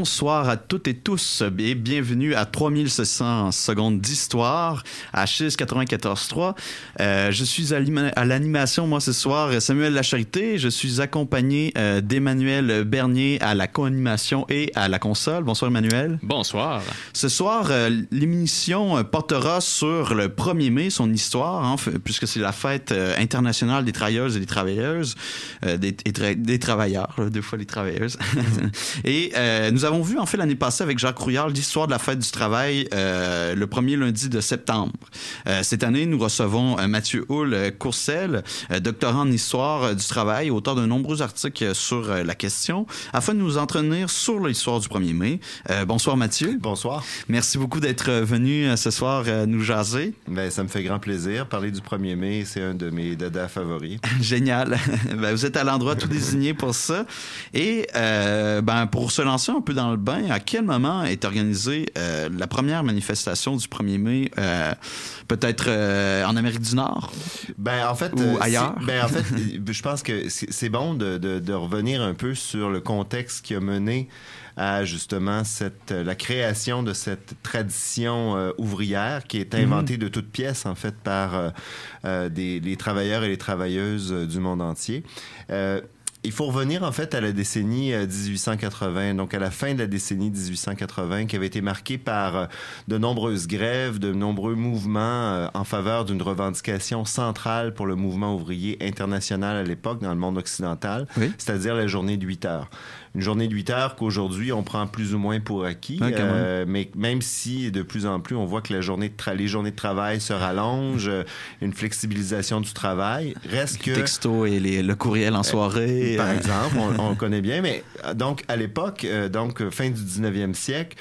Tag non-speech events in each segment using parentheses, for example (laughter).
Bonsoir à toutes et tous et bienvenue à 3600 secondes d'histoire à Chis 94.3. Euh, je suis à l'animation, moi, ce soir, Samuel Lacharité. Je suis accompagné euh, d'Emmanuel Bernier à la co-animation et à la console. Bonsoir, Emmanuel. Bonsoir. Ce soir, euh, l'émission portera sur le 1er mai, son histoire, hein, puisque c'est la fête internationale des travailleuses et des travailleuses, des, des, travailleurs, deux fois les travailleuses. (laughs) et nous nous avons vu en fait l'année passée avec Jacques Rouillard l'histoire de la fête du travail euh, le premier lundi de septembre. Euh, cette année, nous recevons euh, Mathieu Hull Courcel, doctorant en histoire du travail, auteur de nombreux articles sur la question, afin de nous entretenir sur l'histoire du 1er mai. bonsoir Mathieu. Bonsoir. Merci beaucoup d'être venu ce soir nous jaser. Ben, ça me fait grand plaisir. Parler du 1er mai, c'est un de mes dadas favoris. (laughs) Génial. (laughs) ben, vous êtes à l'endroit tout désigné pour ça. Et ben, pour se lancer un peu dans le bain, à quel moment est organisée euh, la première manifestation du 1er mai, euh, peut-être euh, en Amérique du Nord? Ben, en fait, ou ailleurs? Ben, en fait, (laughs) je pense que c'est bon de, de, revenir un peu sur le contexte qui a mené à justement cette, la création de cette tradition ouvrière qui est inventée mhm. de toutes pièces en fait par des, les travailleurs et les travailleuses du monde entier il faut revenir en fait à la décennie 1880, euh, donc à la fin de la décennie 1880, qui avait été marquée par euh, de nombreuses grèves, de nombreux mouvements euh, en faveur d'une revendication centrale pour le mouvement ouvrier international à l'époque dans le monde occidental, c'est-à-dire la journée de 8 heures une journée de 8 heures qu'aujourd'hui on prend plus ou moins pour acquis. euh, mais même si de plus en plus on voit que la journée de les journées de travail se rallongent, euh, une flexibilisation du travail, reste que... Le texto et les, le courriel en euh, soirée. par exemple, on, on, (laughs) connaît bien. Mais donc à l'époque, donc fin du 19e siècle,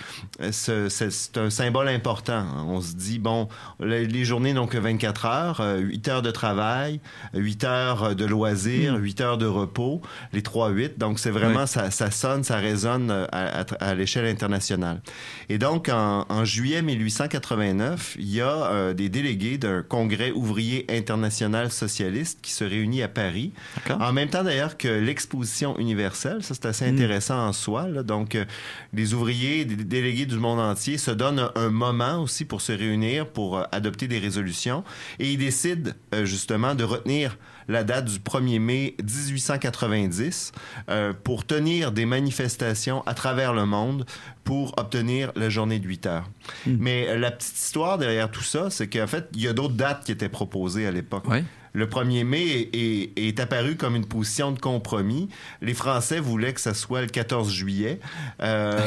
c'est un symbole important. On se dit, bon, les journées donc 24 heures, 8 heures de travail, 8 heures de loisirs, 8 hmm. heures de repos, les 3-8. Donc c'est vraiment ça ça sonne, ça résonne euh, à, l'échelle internationale. Et donc, en, juillet 1889, il y a euh, des délégués d'un congrès ouvrier international socialiste qui se réunit à Paris. En même temps, d'ailleurs, que l'exposition universelle. Ça, c'est assez hmm. intéressant en soi. Donc, euh, les ouvriers, des délégués du monde entier se donnent un, moment aussi pour se réunir, pour adopter des résolutions. Et ils décident, justement, de retenir la date du 1er mai 1890 euh, pour tenir des manifestations à travers le monde pour obtenir la journée de 8 heures. Hmm. Mais la petite histoire derrière tout ça, c'est qu'en fait, il y a d'autres dates qui étaient proposées à l'époque. Le 1er mai est, apparu comme une position de compromis. Les Français voulaient que ça soit le 14 juillet. Euh,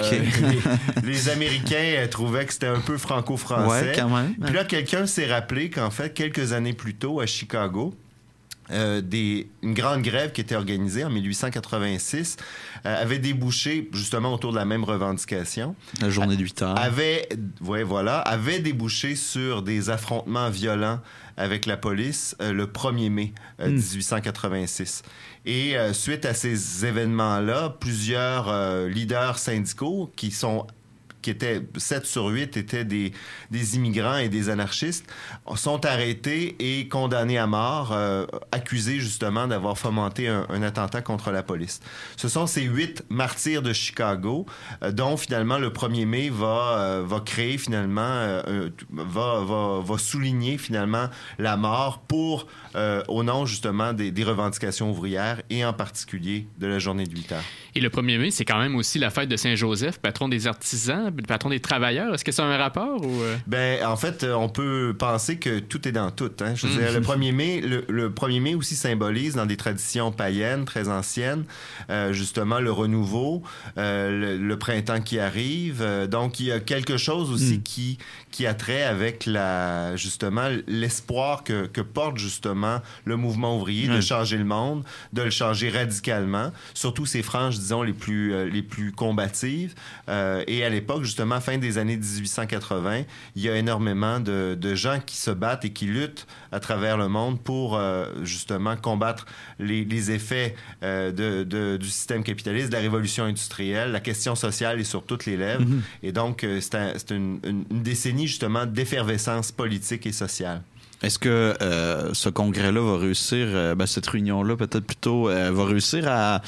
les, (laughs) Américains trouvaient que c'était un peu franco-français. Puis là, quelqu'un s'est rappelé qu'en fait, quelques années plus tôt, à Chicago, euh, des, une grande grève qui était organisée en 1886 euh, avait débouché justement autour de la même revendication. La journée de 8 heures. Avait, ouais, voilà, avait débouché sur des affrontements violents avec la police euh, le 1er mai 1886. Hmm. Et suite à ces événements-là, plusieurs leaders syndicaux qui sont qui étaient 7 sur 8 étaient des, des immigrants et des anarchistes, sont arrêtés et condamnés à mort, euh, accusés justement d'avoir fomenté un, attentat contre la police. Ce sont ces huit martyrs de Chicago, euh, dont finalement le 1er mai va, euh, va créer finalement, va, va, va, souligner finalement la mort pour, au nom justement des, des, revendications ouvrières et en particulier de la journée de 8 heures. Et le 1er mai, c'est quand même aussi la fête de Saint-Joseph, patron des artisans, le patron des travailleurs. Est-ce que c'est un rapport ou euh? Ben en fait, on peut penser que tout est dans tout. Hein. Je veux dire, le (laughs) 1er mai, le, 1er mai aussi symbolise dans des traditions païennes très anciennes, euh, justement le renouveau, euh, le, printemps qui arrive. donc il y a quelque chose aussi mm. qui qui a trait avec la justement l'espoir que, que, porte justement le mouvement ouvrier de changer le monde, de le changer radicalement, surtout ces franges disons les plus les plus combatives. et à l'époque justement fin des années 1880, il y a énormément de, gens qui se battent et qui luttent à travers le monde pour euh, justement combattre les, effets euh, du système capitaliste, de la révolution industrielle. La question sociale est sur toutes les lèvres. Mm-hmm. Et donc, euh, c'est une, décennie justement d'effervescence politique et sociale. Est-ce que euh, ce congrès-là va réussir, euh, ben, cette réunion-là peut-être plutôt, euh, va réussir à,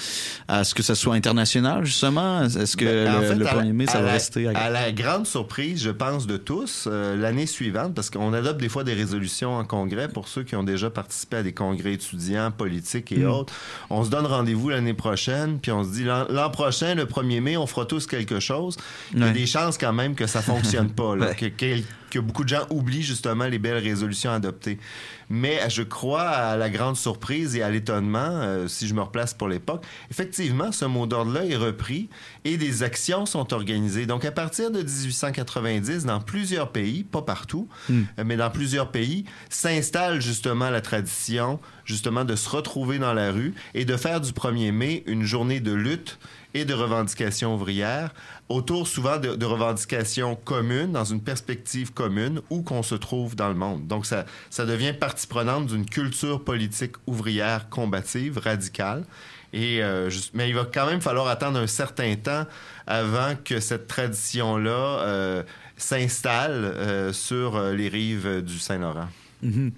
à ce que ce soit international, justement? Est-ce que Ben, en le, fait, le à 1er la- mai, ça va la- rester à... À la grande surprise, je pense, de tous, euh, l'année suivante, parce qu'on adopte des fois des résolutions en congrès pour ceux qui ont déjà participé à des congrès étudiants, politiques et Mm. autres. On se donne rendez-vous l'année prochaine, puis on se dit l'an prochain, le 1er mai, on fera tous quelque chose. Il y a Ouais. des chances quand même que ça fonctionne pas, là, (laughs) Ouais. que, que beaucoup de gens oublient justement les belles résolutions adoptées. Mais je crois à la grande surprise et à l'étonnement, euh, si je me replace pour l'époque, effectivement, ce mot d'ordre-là est repris et des actions sont organisées. Donc, à partir de 1890, dans plusieurs pays, pas partout, Mm. euh, mais dans plusieurs pays, s'installe justement la tradition, justement, de se retrouver dans la rue et de faire du 1er mai une journée de lutte et de revendications ouvrières autour souvent de, revendications communes, dans une perspective commune, où qu'on se trouve dans le monde. Donc, ça, ça devient partie prenante d'une culture politique ouvrière combative, radicale. Et, euh, mais il va quand même falloir attendre un certain temps avant que cette tradition-là euh, s'installe euh, sur les rives du Saint-Laurent. Mhm.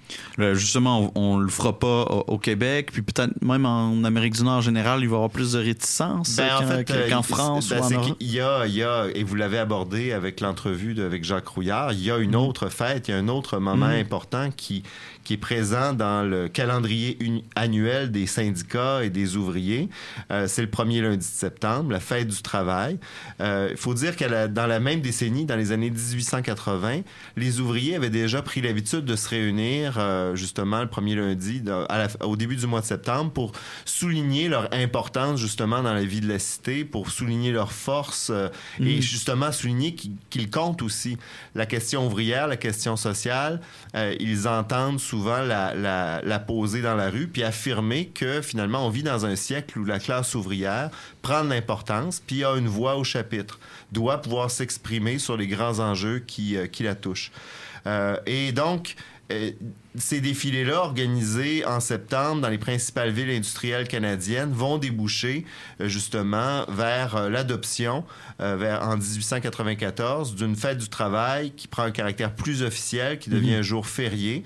Justement, on, on le fera pas au, au Québec, puis peut-être même en Amérique du Nord en général, il va y avoir plus de réticence Ben, en qu'en, euh, France ben, ou en c'est Europe. qu'il y a, il y a, et vous l'avez abordé avec l'entrevue avec Jacques Rouillard, il y a une Mhm. autre fête, il y a un autre moment Mhm. important qui, qui est présent dans le calendrier annuel des syndicats et des ouvriers. Euh, c'est le premier lundi de septembre, la fête du travail. Euh, Il faut dire que dans la même décennie, dans les années 1880, les ouvriers avaient déjà pris l'habitude de se réunir euh, justement le premier lundi de- à la- au début du mois de septembre pour souligner leur importance justement dans la vie de la cité, pour souligner leur force et Mhm. justement souligner qu'ils comptent aussi. La question ouvrière, la question sociale, ils entendent souvent la, la- la poser dans la rue puis affirmer que finalement on vit dans un siècle où la classe ouvrière prend de l'importance puis a une voix au chapitre, doit pouvoir s'exprimer sur les grands enjeux qui, euh, qui la touchent. Euh, et donc, euh, ces défilés-là, organisés en septembre dans les principales villes industrielles canadiennes, vont déboucher euh, justement vers euh, l'adoption, euh, en 1894, d'une fête du travail qui prend un caractère plus officiel, qui devient Mhm. un jour férié,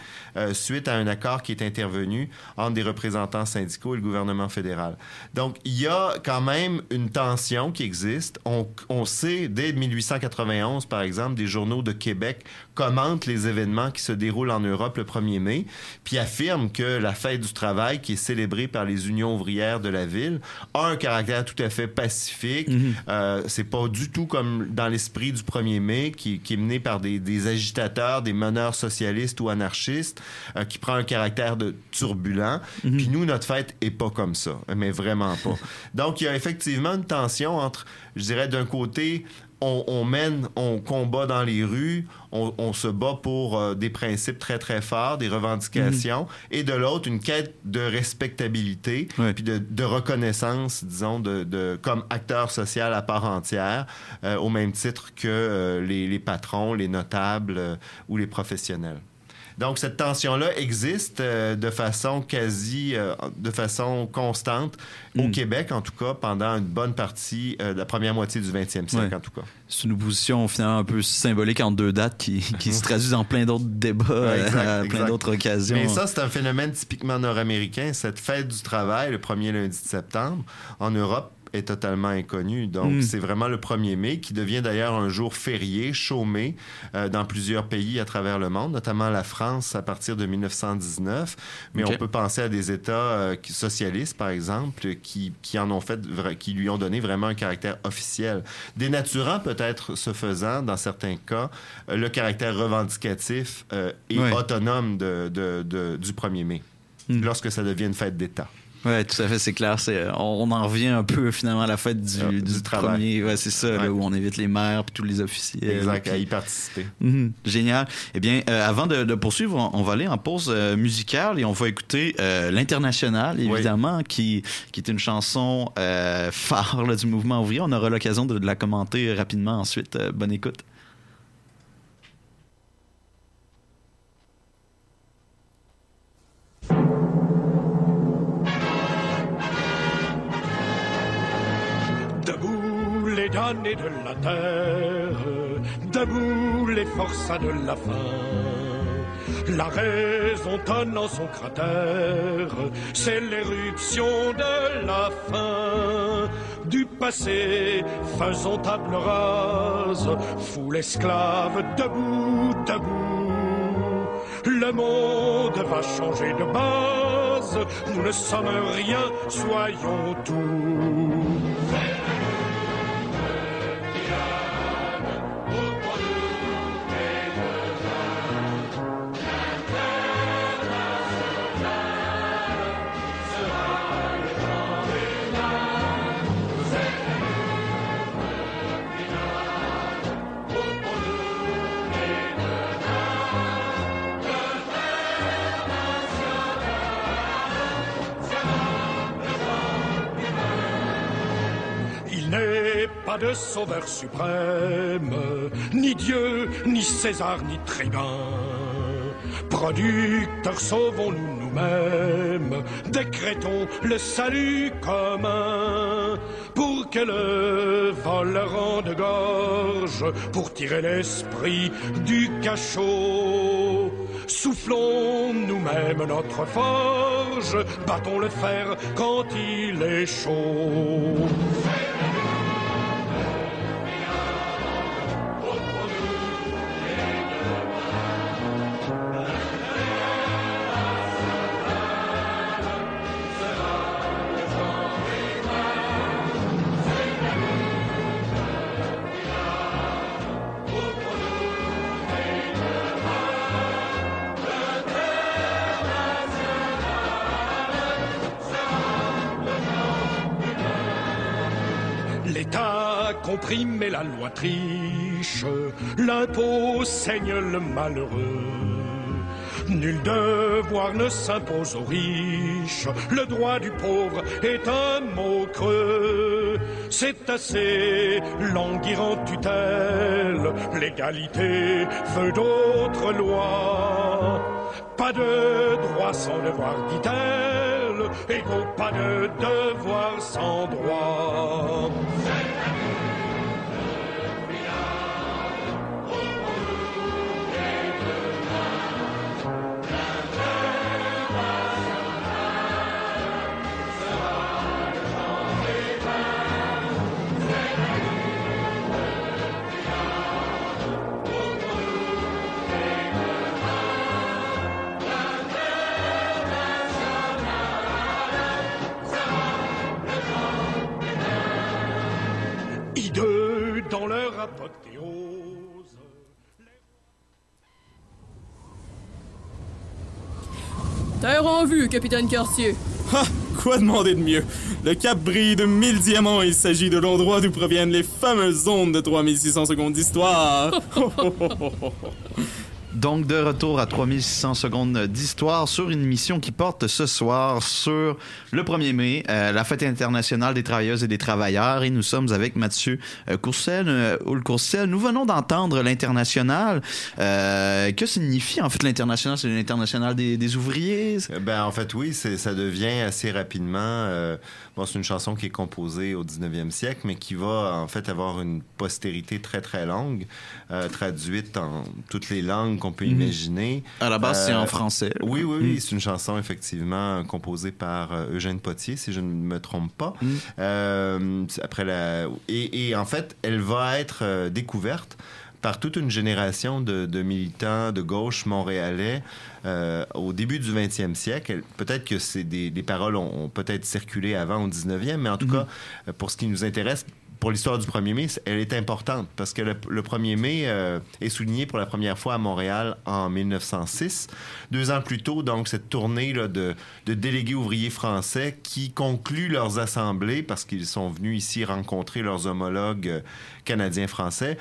suite à un accord qui est intervenu entre des représentants syndicaux et le gouvernement fédéral. Donc, il y a quand même une tension qui existe. On, on sait, dès 1891, par exemple, des journaux de Québec commentent les événements qui se déroulent en Europe le 1er mai, puis affirment que la fête du travail, qui est célébrée par les unions ouvrières de la ville, a un caractère tout à fait pacifique. Mhm. Euh, c'est pas du tout comme dans l'esprit du 1er mai, qui, qui est mené par des, des agitateurs, des meneurs socialistes ou anarchistes, euh, qui prend un caractère de turbulent. Mhm. Puis nous, notre fête est pas comme ça, mais vraiment pas. (laughs) Donc, il y a effectivement une tension entre, je dirais, d'un côté, on, on mène, on combat dans les rues, on, on se bat pour euh, des principes très, très forts, des revendications, et de l'autre, une quête de respectabilité, puis de, de reconnaissance, disons, de, de- comme acteur social à part entière, euh, au même titre que euh, les, les patrons, les notables ou les professionnels. Donc, cette tension-là existe euh, de façon quasi, euh, de façon constante au Mm. Québec, en tout cas, pendant une bonne partie euh, de la première moitié du 20e siècle, Ouais. en tout cas. C'est une opposition finalement un peu symbolique entre deux dates qui, qui (laughs) se traduisent dans plein d'autres débats, Ouais, exact, à plein d'autres occasions. Mais ça, c'est un phénomène typiquement nord-américain. Cette fête du travail, le premier lundi de septembre, en Europe, est totalement inconnu. Donc, Mm. c'est vraiment le 1er mai qui devient d'ailleurs un jour férié, chômé, euh, dans plusieurs pays à travers le monde, notamment la France à partir de 1919. Mais on peut penser à des États euh, socialistes, par exemple, qui, qui en ont fait, qui lui ont donné vraiment un caractère officiel. Dénaturant peut-être ce faisant, dans certains cas, euh, le caractère revendicatif euh, et autonome de, de- de- du 1er mai, Mm. lorsque ça devient une fête d'État. Ouais, tout à fait, c'est clair. C'est, on, on en revient un peu finalement à la fête du, Ah, du, du travail. premier. Ouais, c'est ça, là, où on évite les maires puis tous les officiers. Exact, Puis- à y participer. Mhm. Génial. Eh bien, euh, avant de, de poursuivre, on, on va aller en pause euh, musicale et on va écouter euh, l'International, évidemment, qui, qui est une chanson phare là, du mouvement ouvrier. On aura l'occasion de, de la commenter rapidement ensuite. Bonne écoute. De la terre, debout les forçats de la faim. La raison tonne en son cratère, c'est l'éruption de la fin. Du passé, faisons table rase, foule esclave debout, debout. Le monde va changer de base, nous ne sommes rien, soyons tout. De sauveur suprême, ni Dieu, ni César, ni tribun. Producteurs, sauvons-nous nous-mêmes, décrétons le salut commun, pour que le vol rende gorge, pour tirer l'esprit du cachot. Soufflons nous-mêmes notre forge, battons le fer quand il est chaud. L'impôt saigne le malheureux. Nul devoir ne s'impose aux riches, le droit du pauvre est un mot creux. C'est assez languir en tutelle, l'égalité veut d'autres lois. Pas de droit sans devoir, dit-elle, égaux pas de devoir sans droit. Terre en vue, capitaine Cartier. Ha! Quoi demander de mieux? Le cap brille de mille diamants. Il s'agit de l'endroit d'où proviennent les fameuses ondes de 3600 secondes d'histoire. (laughs) (laughs) Donc, de retour à 3600 secondes d'histoire sur une mission qui porte ce soir sur le 1er mai, euh, la fête internationale des travailleuses et des travailleurs. Et nous sommes avec Mathieu euh, Courcel. Euh, Courcel. Nous venons d'entendre l'international. Euh, que signifie en fait l'international? C'est l'international des, ouvriers? Euh, Ben, en fait, oui, ça devient assez rapidement. bon, c'est une chanson qui est composée au 19e siècle, mais qui va en fait avoir une postérité très très longue, traduite en toutes les langues qu'on peut imaginer. À la base, c'est Euh, en français. Oui, oui, oui, c'est une chanson effectivement composée par euh, Eugène Potier, si je ne me trompe pas. Euh, c'est après la et, et en fait, elle va être euh, découverte par toute une génération de, de militants de gauche montréalais euh, au début du 20e siècle. Peut-être que c'est des, des paroles ont, ont peut-être circulé avant au 19e, mais en tout cas, euh, pour ce qui nous intéresse, pour l'histoire du 1er mai, elle est importante parce que le, le 1er mai euh, est souligné pour la première fois à Montréal en 1906. Deux ans plus tôt, donc, cette tournée de délégués ouvriers français qui concluent leurs assemblées parce qu'ils sont venus ici rencontrer leurs homologues euh, canadiens-français,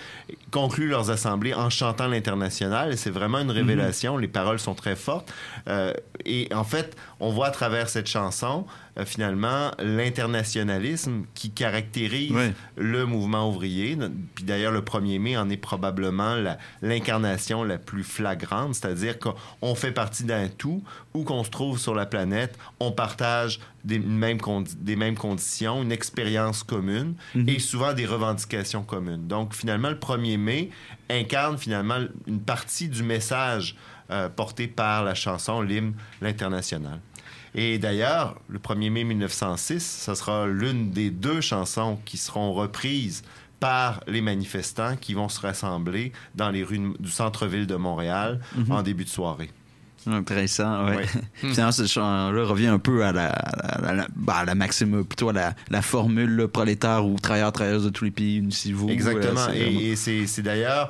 concluent leurs assemblées en chantant l'international. Et c'est vraiment une révélation. Les paroles sont très fortes. Euh, et en fait, on voit à travers cette chanson, euh, finalement, l'internationalisme qui caractérise le mouvement ouvrier. Puis d'ailleurs, le 1er mai en est probablement l'incarnation la, plus flagrante, c'est-à-dire qu'on fait partie d'un tout, où qu'on se trouve sur la planète, on partage des mêmes, des mêmes conditions, une expérience commune et souvent des revendications communes. Donc finalement, le 1er mai incarne finalement une partie du message euh, porté par la chanson, l'hymne, l'international. Et d'ailleurs, le 1er mai 1906, ce sera l'une des deux chansons qui seront reprises par les manifestants qui vont se rassembler dans les rues du centre-ville de Montréal en début de soirée. Intéressant, ouais. Ouais. (laughs) Finalement, ce chant-là revient un peu à la, à la, à la- bah, maxime, plutôt à la, la formule prolétaire ou travailleurs, travailleuses de tous les pays, unissez-vous. Exactement. Euh, vraiment- et c'est d'ailleurs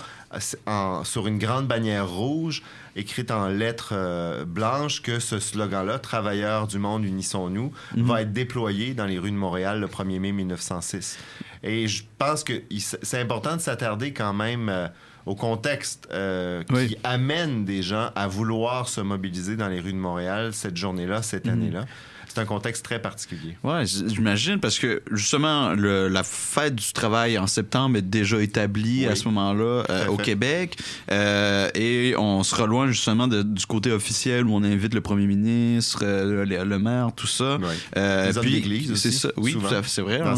sur une grande bannière rouge écrite en lettres euh, blanches que ce slogan-là, Travailleurs du monde, unissons-nous, Mhm. va être déployé dans les rues de Montréal le 1er mai 1906. Et je pense que c'est important de s'attarder quand même euh, au contexte euh, qui Oui. amène des gens à vouloir se mobiliser dans les rues de Montréal cette journée-là, cette Mhm. année-là. C'est un contexte très particulier. Ouais, j- j'imagine, parce que justement, le- la fête du travail en septembre est déjà établie Oui. à ce moment-là euh, au. Québec. Euh, et on se reloin justement de- du côté officiel où on invite le premier ministre, euh, le, le maire, tout ça. Ouais. Euh, Les puis, aussi, ça. Oui, c'est vrai. hein,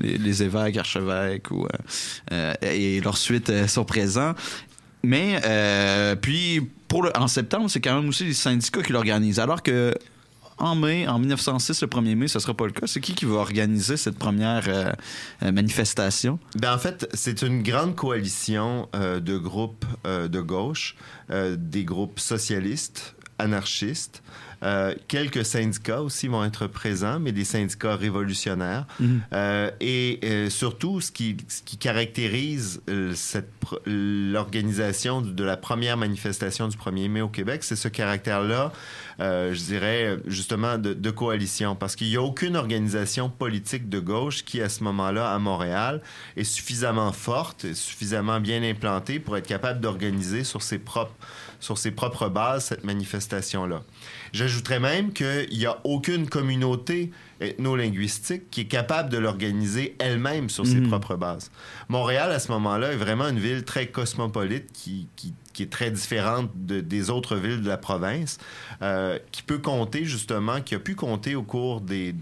les, évêques, archevêques ou, et leurs suites sont présents. Mais euh, puis pour le, en septembre, c'est quand même aussi les syndicats qui l'organisent. Alors que en mai, en 1906, le 1er mai, ce sera pas le cas. C'est qui qui va organiser cette première euh, euh, manifestation? Ben, en fait, c'est une grande coalition euh, de groupes de gauche, des groupes socialistes, anarchistes. Euh, quelques syndicats aussi vont être présents, mais des syndicats révolutionnaires. Euh, et euh, surtout, ce qui, ce qui caractérise l'organisation de la première manifestation du 1er mai au Québec, c'est ce caractère-là, je dirais, justement, de, de coalition. Parce qu'il n'y a aucune organisation politique de gauche qui, à ce moment-là, à Montréal, est suffisamment forte, et suffisamment bien implantée pour être capable d'organiser sur ses propres sur ses propres bases cette manifestation-là. J'ajouterais même qu'il n'y a aucune communauté ethno-linguistique qui est capable de l'organiser elle-même sur ses Mhm. propres bases. Montréal, à ce moment-là, est vraiment une ville très cosmopolite qui, qui- qui est très différente de- des autres villes de la province, euh, qui peut compter justement, qui a pu compter au cours des,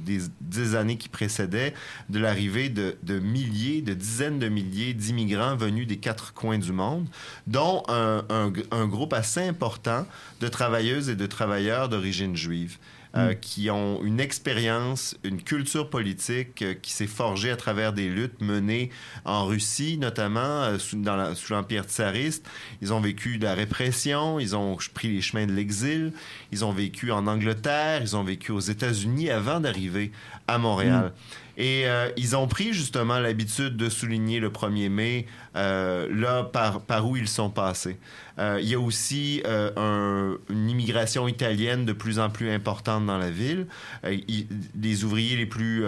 des années qui précédaient de l'arrivée de, de milliers, de dizaines de milliers d'immigrants venus des quatre coins du monde, dont un- un groupe assez important de travailleuses et de travailleurs d'origine juive. Euh, qui ont une expérience, une culture politique euh, qui s'est forgée à travers des luttes menées en Russie, notamment euh, sous, dans la- sous l'Empire tsariste. Ils ont vécu de la répression, ils ont pris les chemins de l'exil, ils ont vécu en Angleterre, ils ont vécu aux États-Unis avant d'arriver à Montréal. Et euh, ils ont pris justement l'habitude de souligner le 1er mai euh, là par, par où ils sont passés. Euh, il y a aussi un- une immigration italienne de plus en plus importante dans la ville. Il- les ouvriers les plus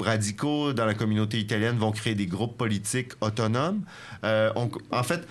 radicaux dans la communauté italienne vont créer des groupes politiques autonomes. On- en fait,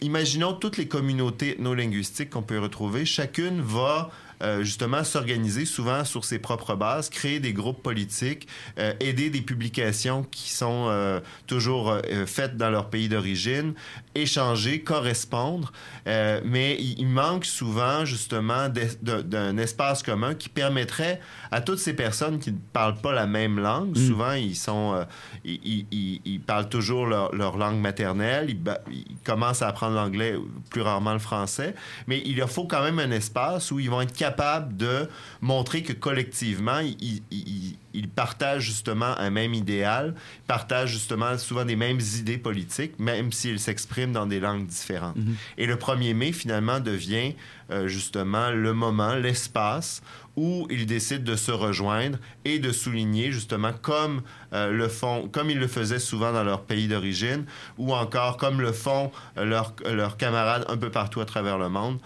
imaginons toutes les communautés ethno-linguistiques qu'on peut retrouver. Chacune va euh, justement s'organiser souvent sur ses propres bases, créer des groupes politiques, euh, aider des publications qui sont euh, toujours faites dans leur pays d'origine, échanger, correspondre. Euh, mais il, manque souvent justement d'un espace commun qui permettrait à toutes ces personnes qui ne parlent pas la même langue, souvent ils sont, euh, ils, ils- ils- ils parlent toujours leur, leur langue maternelle, ils, commencent à apprendre l'anglais, plus rarement le français, mais il leur faut quand même un espace où ils vont être capables de montrer que collectivement, ils, ils- partagent justement un même idéal, partagent justement souvent des mêmes idées politiques, même s'ils s'expriment dans des langues différentes. Et le 1er mai, finalement, devient euh, justement le moment, l'espace où ils décident de se rejoindre et de souligner justement comme euh, le font, comme ils le faisaient souvent dans leur pays d'origine, ou encore comme le font euh, leurs camarades un peu partout à travers le monde,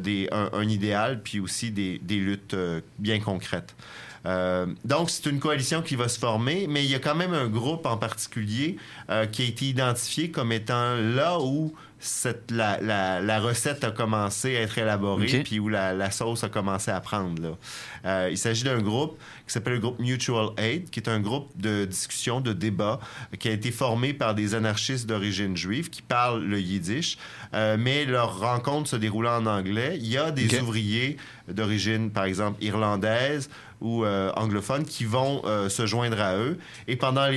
des, un, un idéal, puis aussi des, des luttes bien concrètes. Euh, donc, c'est une coalition qui va se former, mais il y a quand même un groupe en particulier euh, qui a été identifié comme étant là où cette, la, la- la recette a commencé à être élaborée, Ok. puis où la, la sauce a commencé à prendre. là. Euh, il s'agit d'un groupe qui s'appelle le groupe Mutual Aid, qui est un groupe de discussion, de débat, qui a été formé par des anarchistes d'origine juive qui parlent le yiddish, euh, mais leur rencontre se déroulant en anglais. Il y a des ouvriers d'origine, par exemple, irlandaise ou euh, anglophones qui vont euh, se joindre à eux. Et pendant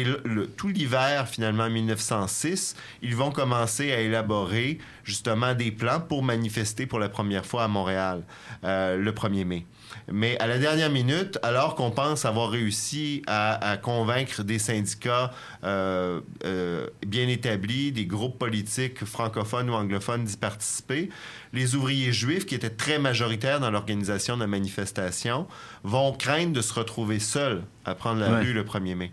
tout l'hiver, finalement, 1906, ils vont commencer à élaborer justement des plans pour manifester pour la première fois à Montréal euh, le 1er mai. Mais à la dernière minute, alors qu'on pense avoir réussi à, convaincre des syndicats bien établis, des groupes politiques francophones ou anglophones d'y participer, les ouvriers juifs, qui étaient très majoritaires dans l'organisation de la manifestation, vont craindre de se retrouver seuls à prendre la Ouais. rue le 1er mai.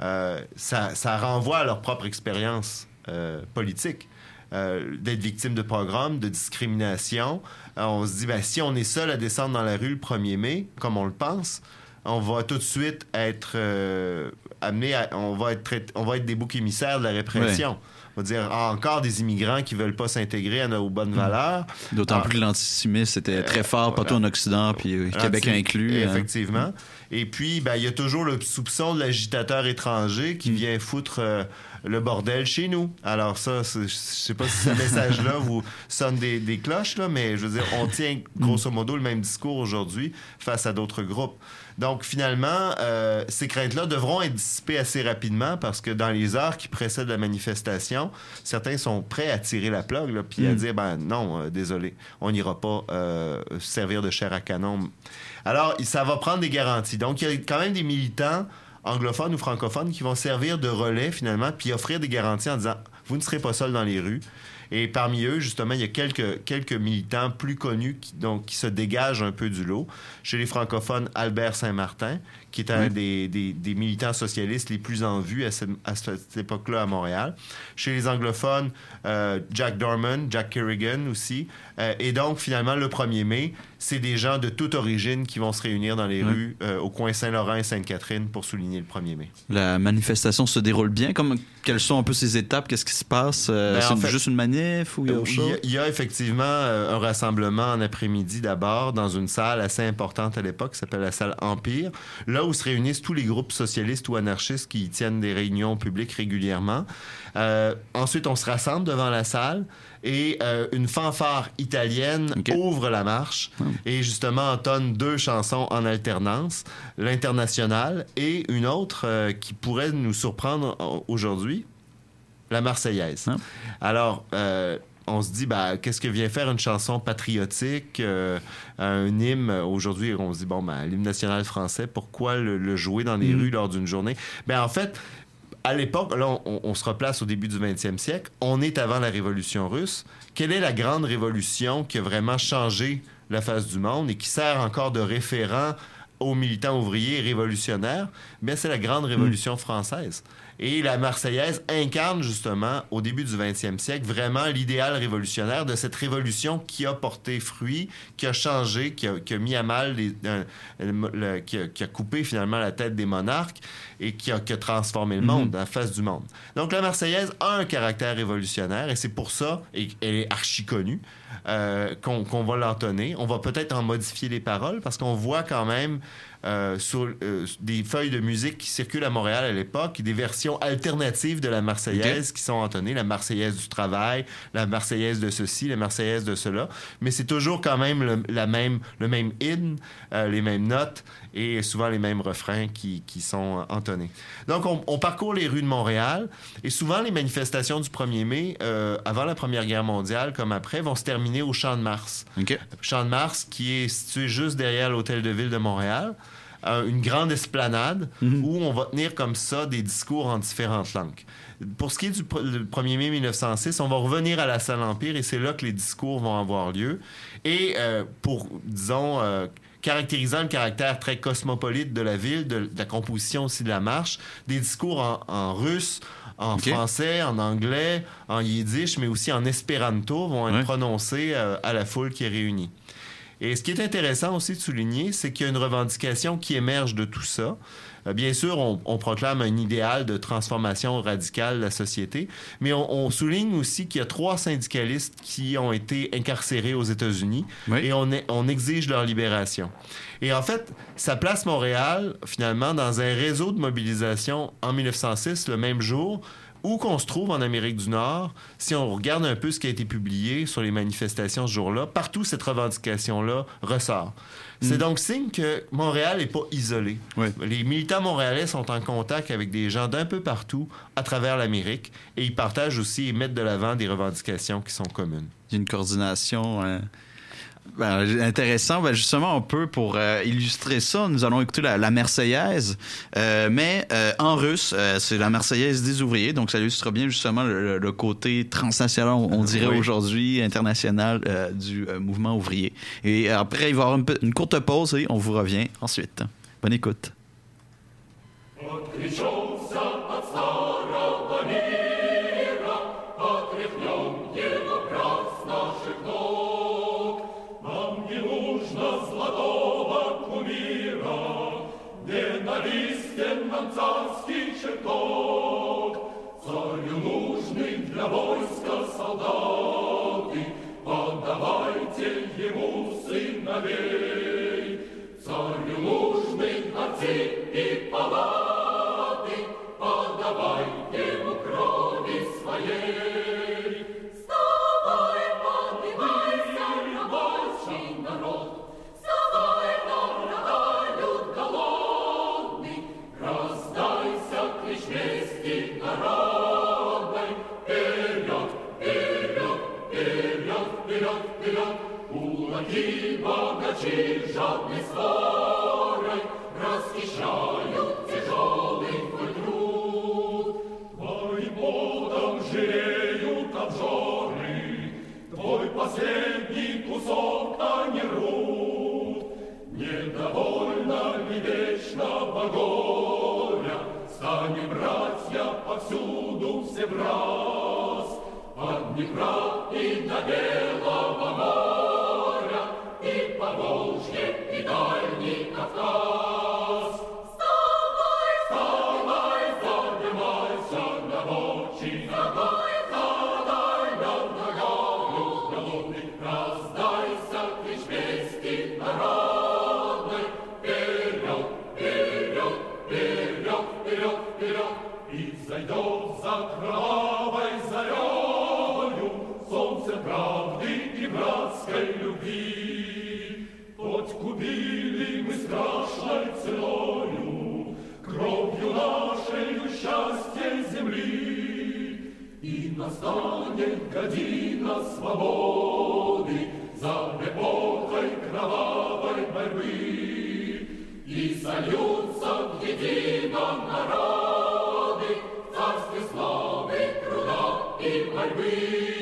Euh, ça, ça renvoie à leur propre expérience euh, politique. Euh, d'être victime de pogroms, de discrimination. On se dit, ben, si on est seul à descendre dans la rue le 1er mai, comme on le pense, on va tout de suite être amené à, on va être, on va être des boucs émissaires de la répression. On va dire, ah, encore des immigrants qui veulent pas s'intégrer à nos bonnes valeurs. D'autant Ah. plus que l'antisémitisme était très fort, partout en Occident, puis euh, Québec inclus. hein. Effectivement. Et puis, ben, il y a toujours le soupçon de l'agitateur étranger qui vient foutre euh, le bordel chez nous. Alors ça, je sais pas si ce message-là vous sonne des, des cloches, là, mais je veux dire, on tient grosso modo le même discours aujourd'hui face à d'autres groupes. Donc, finalement, euh, ces craintes-là devront être dissipées assez rapidement parce que dans les heures qui précèdent la manifestation, certains sont prêts à tirer la plug, là, puis à dire, ben non, euh, désolé, on n'ira pas euh, servir de chair à canon. Alors, ça va prendre des garanties. Donc, il y a quand même des militants anglophones ou francophones qui vont servir de relais, finalement, puis offrir des garanties en disant, vous ne serez pas seul dans les rues. Et parmi eux, justement, il y a quelques, militants plus connus qui se dégagent un peu du lot. Chez les francophones, Albert Saint-Martin, qui est un des, des- des militants socialistes les plus en vue à, cette- à cette époque-là à Montréal. Chez les anglophones, euh, Jack Dorman, Jack Kerrigan aussi. Euh, et donc, finalement, le 1er mai, c'est des gens de toute origine qui vont se réunir dans les rues euh, au coin Saint-Laurent et Sainte-Catherine pour souligner le 1er mai. La manifestation se déroule bien. Comme, quelles sont un peu ses étapes? Qu'est-ce qui se passe? Ben, c'est juste une manif ou il y a autre chose? il y a effectivement un rassemblement en après-midi d'abord dans une salle assez importante à l'époque qui s'appelle la salle Empire, là où se réunissent tous les groupes socialistes ou anarchistes qui tiennent des réunions publiques régulièrement. Euh, ensuite, on se rassemble devant la salle et euh, une fanfare italienne ouvre la marche et justement entonne deux chansons en alternance, l'international et une autre euh, qui pourrait nous surprendre aujourd'hui, la Marseillaise. Ah. Alors, euh, on se dit, bah, qu'est-ce que vient faire une chanson patriotique, euh, un hymne? Aujourd'hui, on se dit, bon, ben, l'hymne national français, pourquoi le, le jouer dans les rues lors d'une journée? Ben, en fait, à l'époque, là, on, on se replace au début du 20e siècle. On est avant la Révolution russe. Quelle est la grande révolution qui a vraiment changé la face du monde et qui sert encore de référent aux militants ouvriers et révolutionnaires? Bien, c'est la grande révolution française. Et la Marseillaise incarne justement, au début du 20e siècle, vraiment l'idéal révolutionnaire de cette révolution qui a porté fruit, qui a changé, qui a, qui a mis à mal, les- euh, le- le- qui, a, qui a coupé finalement la tête des monarques et qui a, qui a transformé le monde, la face du monde. Donc la Marseillaise a un caractère révolutionnaire et c'est pour ça, et elle est archi connue, euh, qu'on qu'on va l'entonner. On va peut-être en modifier les paroles parce qu'on voit quand même euh, sur euh, des feuilles de musique qui circulent à Montréal à l'époque, des versions alternatives de la Marseillaise qui sont entonnées, la Marseillaise du travail, la Marseillaise de ceci, la Marseillaise de cela, mais c'est toujours quand même le, la même, le même hymne, euh, les mêmes notes et souvent les mêmes refrains qui, qui sont entonnés. Donc on, on parcourt les rues de Montréal et souvent les manifestations du 1er mai, avant la Première Guerre mondiale comme après, vont se terminer au Champ de Mars. OK. Champ de Mars, qui est situé juste derrière l'hôtel de ville de Montréal. Euh, une grande esplanade où on va tenir comme ça des discours en différentes langues. Pour ce qui est du pr- le 1er mai 1906, on va revenir à la salle Empire et c'est là que les discours vont avoir lieu. Et euh, pour, disons, euh, caractérisant le caractère très cosmopolite de la ville, de, de la composition aussi de la marche, des discours en, en russe, en français, en anglais, en yiddish, mais aussi en espéranto vont être Ouais. prononcés euh, à la foule qui est réunie. Et ce qui est intéressant aussi de souligner, c'est qu'il y a une revendication qui émerge de tout ça. Euh, Bien sûr, on, on proclame un idéal de transformation radicale de la société, mais on, on souligne aussi qu'il y a trois syndicalistes qui ont été incarcérés aux États-Unis Oui. et on, est- on exige leur libération. Et en fait, ça place Montréal, finalement, dans un réseau de mobilisation en 1906, le même jour, où qu'on se trouve en Amérique du Nord, si on regarde un peu ce qui a été publié sur les manifestations ce jour-là, partout cette revendication-là ressort. C'est donc signe que Montréal n'est pas isolé. Oui. Les militants montréalais sont en contact avec des gens d'un peu partout à travers l'Amérique et ils partagent aussi et mettent de l'avant des revendications qui sont communes. Il y a une coordination euh, ben, intéressant. Ben, justement, un peu pour euh, illustrer ça, nous allons écouter la, la Marseillaise, euh, mais euh, en russe. C'est la Marseillaise des ouvriers, donc ça illustre bien justement le, le côté transnational, on, on dirait Oui. aujourd'hui, international du mouvement ouvrier. Et après, il va y avoir une courte pause et on vous revient ensuite. Bonne écoute. царский чертог, Царю нужный для войска солдаты, Подавайте ему сыновей. Царю нужны отцы и палаты, Подавайте ему крови своей. Вставай, поднимайся, рабочий народ, они рвут. Недовольно ли вечного горя, Станем, братья, повсюду все в раз, От Днепра и до Белого моря, И по Волжье, и Дальний ценою, Кровью нашей счастье земли, И настанет година свободы За эпохой кровавой борьбы. И сольются в едином народы Царстве славы, труда и борьбы.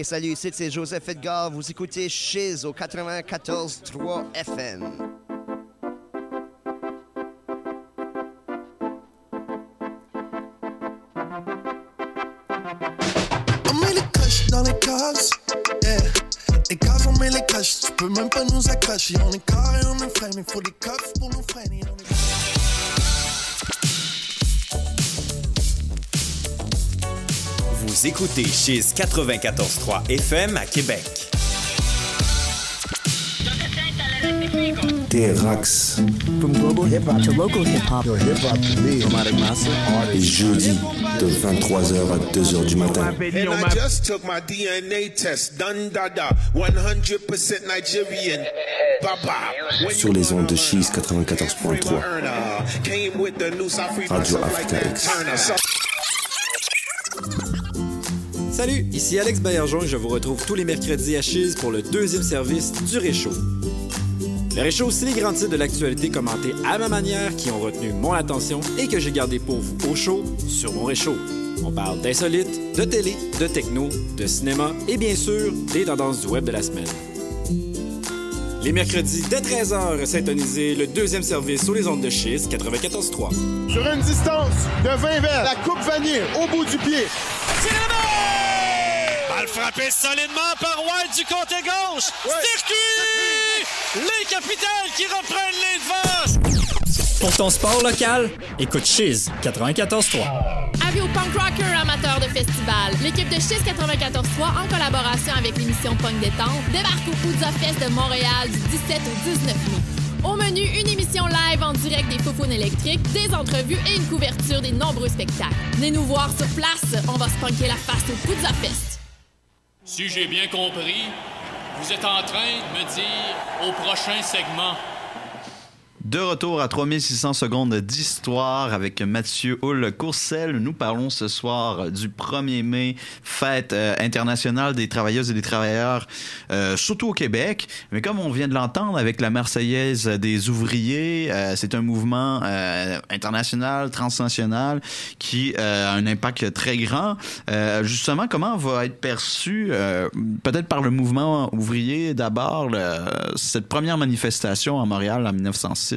Hey, salut, ici c'est Joseph Edgar. Vous écoutez Chiz au 94.3 FM. Dans les cases, yeah. Les cases, on met les caches, tu peux même pas nous accrocher. On est carré, on est frame, il faut des coffres pour nous freiner. Vous écoutez Chiz 94.3 FM à Québec. Hop to local hip hop. Yo, hip hop to me. Automatic Master, Et jeudi, de 23h à 2h du matin. And I just took my DNA test, done dada, 100% Nigerian. Sur les ondes de Cheese 94.3. Erna came with the noose, I freed Radio Africa X. Salut, ici Alex Baillargeon et je vous retrouve tous les mercredis à Chise pour le deuxième service du Réchaud. Le Réchaud, c'est les grands titres de l'actualité commentés à ma manière qui ont retenu mon attention et que j'ai gardé pour vous au chaud sur mon Réchaud. On parle d'insolites, de télé, de techno, de cinéma et bien sûr des tendances du web de la semaine. Les mercredis dès 13h, syntonisez le deuxième service sur les ondes de Chise 94.3. Sur une distance de 20 verres, la coupe vanille au bout du pied. Frappé solidement par White du côté gauche. Circuit! Les capitales qui reprennent les devants. Pour ton sport local, écoute Chiz 94.3. Avis aux punk rockers amateurs de festival, l'équipe de Chiz 94.3, en collaboration avec l'émission Punk Détente, débarque au Poudza Fest de Montréal du 17 au 19 mai. Au menu, une émission live en direct des Faufounes électriques, des entrevues et une couverture des nombreux spectacles. Venez nous voir sur place, on va se punker la face au Poudza Fest. Si j'ai bien compris, vous êtes en train de me dire au prochain segment. De retour à 3600 secondes d'histoire avec Mathieu Hull-Courcel. Nous parlons ce soir du 1er mai, fête euh, internationale des travailleuses et des travailleurs, euh, surtout au Québec. Mais comme on vient de l'entendre avec la Marseillaise des ouvriers, euh, c'est un mouvement euh, international, transnational, qui euh, a un impact très grand. Justement, comment va être perçu, peut-être par le mouvement ouvrier d'abord, cette première manifestation à Montréal en 1906?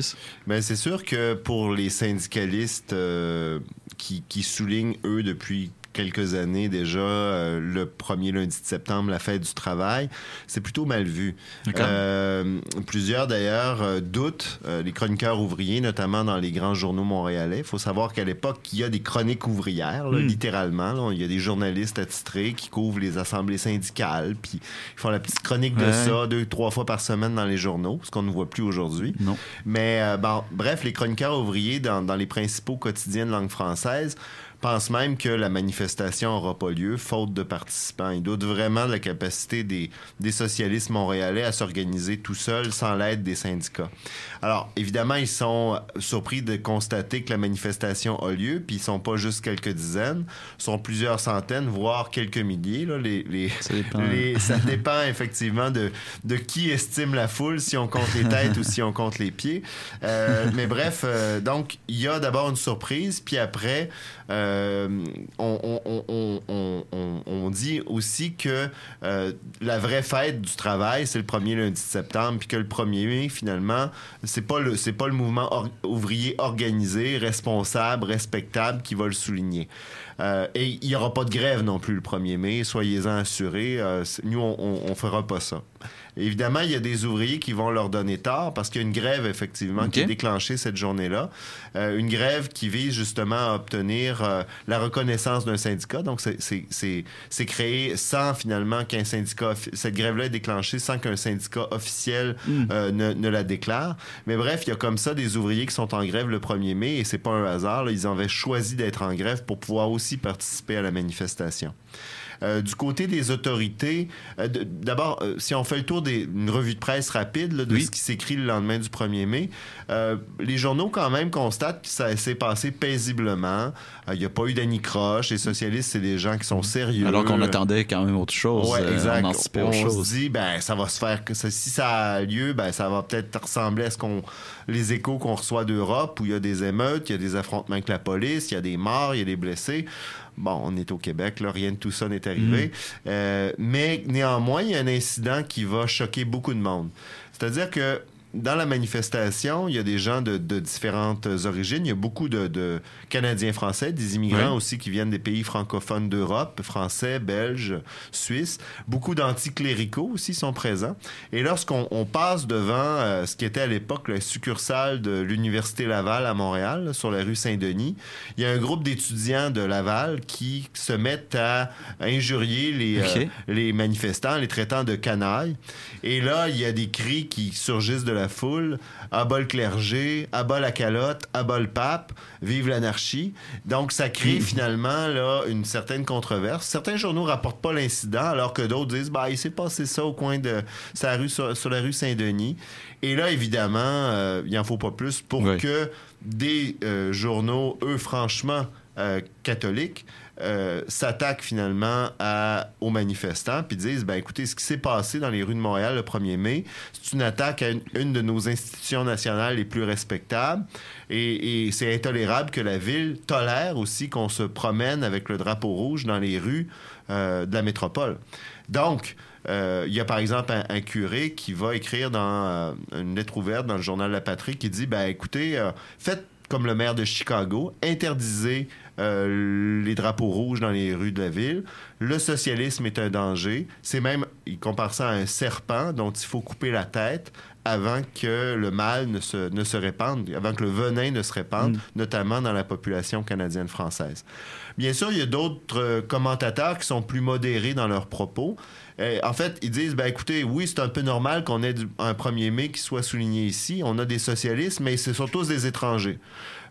Ben, c'est sûr que pour les syndicalistes euh, qui soulignent, eux, depuis quelques années déjà, euh, le premier lundi de septembre, la fête du travail, c'est plutôt mal vu. Euh, plusieurs, d'ailleurs, euh, doutent, euh, les chroniqueurs ouvriers, notamment dans les grands journaux montréalais. Il faut savoir qu'à l'époque, il y a des chroniques ouvrières, là, Mm. littéralement. là. Il y a des journalistes attitrés qui couvrent les assemblées syndicales, puis ils font la petite chronique de ça deux, trois fois par semaine dans les journaux, ce qu'on ne voit plus aujourd'hui. Non. Mais euh, bon, bref, les chroniqueurs ouvriers dans, dans les principaux quotidiens de langue française pensent même que la manifestation n'aura pas lieu, faute de participants. Ils doutent vraiment de la capacité des, des socialistes montréalais à s'organiser tout seuls sans l'aide des syndicats. Alors, évidemment, ils sont surpris de constater que la manifestation a lieu, puis ils sont pas juste quelques dizaines, sont plusieurs centaines, voire quelques milliers. Là, les, les, Ça dépend. les- ça (laughs) dépend effectivement de, de qui estime la foule, si on compte les têtes ou si on compte les pieds. Euh, mais bref, euh, donc il y a d'abord une surprise, puis après, euh, on, on- dit aussi que euh, la vraie fête du travail, c'est le premier lundi de septembre, puis que le 1er mai, finalement, c'est pas le pas le mouvement ouvrier organisé, responsable, respectable qui va le souligner. Euh, et il n'y aura pas de grève non plus le 1er mai, soyez-en assurés. euh, nous, on ne fera pas ça. Évidemment, il y a des ouvriers qui vont leur donner tort parce qu'il y a une grève, effectivement, qui est déclenchée cette journée-là. Euh, une grève qui vise justement à obtenir euh, la reconnaissance d'un syndicat. Donc, c'est- créé sans finalement qu'un syndicat... Cette grève-là est déclenchée sans qu'un syndicat officiel Mm. euh, ne, ne la déclare. Mais bref, il y a comme ça des ouvriers qui sont en grève le 1er mai et c'est pas un hasard. là. ils avaient choisi d'être en grève pour pouvoir aussi participer à la manifestation. Euh, du côté des autorités, euh, d'abord, euh, si on fait le tour d'une revue de presse rapide là, de Oui. ce qui s'écrit le lendemain du 1er mai, les journaux quand même constatent que ça s'est passé paisiblement. Il n'y a pas eu d'anicroche. Les socialistes, c'est des gens qui sont sérieux. Alors qu'on attendait quand même autre chose. Ouais, exact. on anticipait on autre chose. se dit, ben, ça va se faire. Que ça- si ça a lieu, ben, ça va peut-être ressembler à ce qu'on, les échos qu'on reçoit d'Europe, où il y a des émeutes, il y a des affrontements avec la police, il y a des morts, il y a des blessés. Bon, on est au Québec, là, rien de tout ça n'est arrivé. Euh, mais néanmoins, il y a un incident qui va choquer beaucoup de monde. C'est-à-dire que dans la manifestation, il y a des gens de, de différentes origines. Il y a beaucoup de, de Canadiens français, des immigrants Oui. aussi qui viennent des pays francophones d'Europe, français, belges, suisses. Beaucoup d'anticléricaux aussi sont présents. Et lorsqu'on on passe devant euh, ce qui était à l'époque la succursale de l'Université Laval à Montréal, là, sur la rue Saint-Denis, il y a un groupe d'étudiants de Laval qui se mettent à injurier les, euh, les manifestants, les traitant de canailles. Et là, il y a des cris qui surgissent de la foule. À bas le clergé, à bas la calotte, à bas le pape, vive l'anarchie. Donc, ça crée finalement là, une certaine controverse. Certains journaux rapportent pas l'incident, alors que d'autres disent, bah, il s'est passé ça au coin de sa rue, sur, sur la rue Saint-Denis. Et là, évidemment, euh, il en faut pas plus pour Oui. que des euh, journaux, eux, franchement, euh, catholiques, euh, s'attaquent finalement à, aux manifestants puis disent ben écoutez ce qui s'est passé dans les rues de Montréal le 1er mai c'est une attaque à une, de nos institutions nationales les plus respectables. Et, c'est intolérable que la ville tolère aussi qu'on se promène avec le drapeau rouge dans les rues euh, de la métropole. Donc euh, il y a par exemple un, curé qui va écrire dans une lettre ouverte dans le journal La Patrie qui dit ben écoutez faites comme le maire de Chicago, interdisait euh, les drapeaux rouges dans les rues de la ville. Le socialisme est un danger. C'est même, il compare ça à un serpent dont il faut couper la tête avant que le mal ne se, ne se répande, avant que le venin ne se répande, notamment dans la population canadienne-française. Bien sûr, il y a d'autres euh, commentateurs qui sont plus modérés dans leurs propos. Euh, en fait, ils disent, ben écoutez, oui, c'est un peu normal qu'on ait un 1er mai qui soit souligné ici. On a des socialistes, mais ce sont tous des étrangers.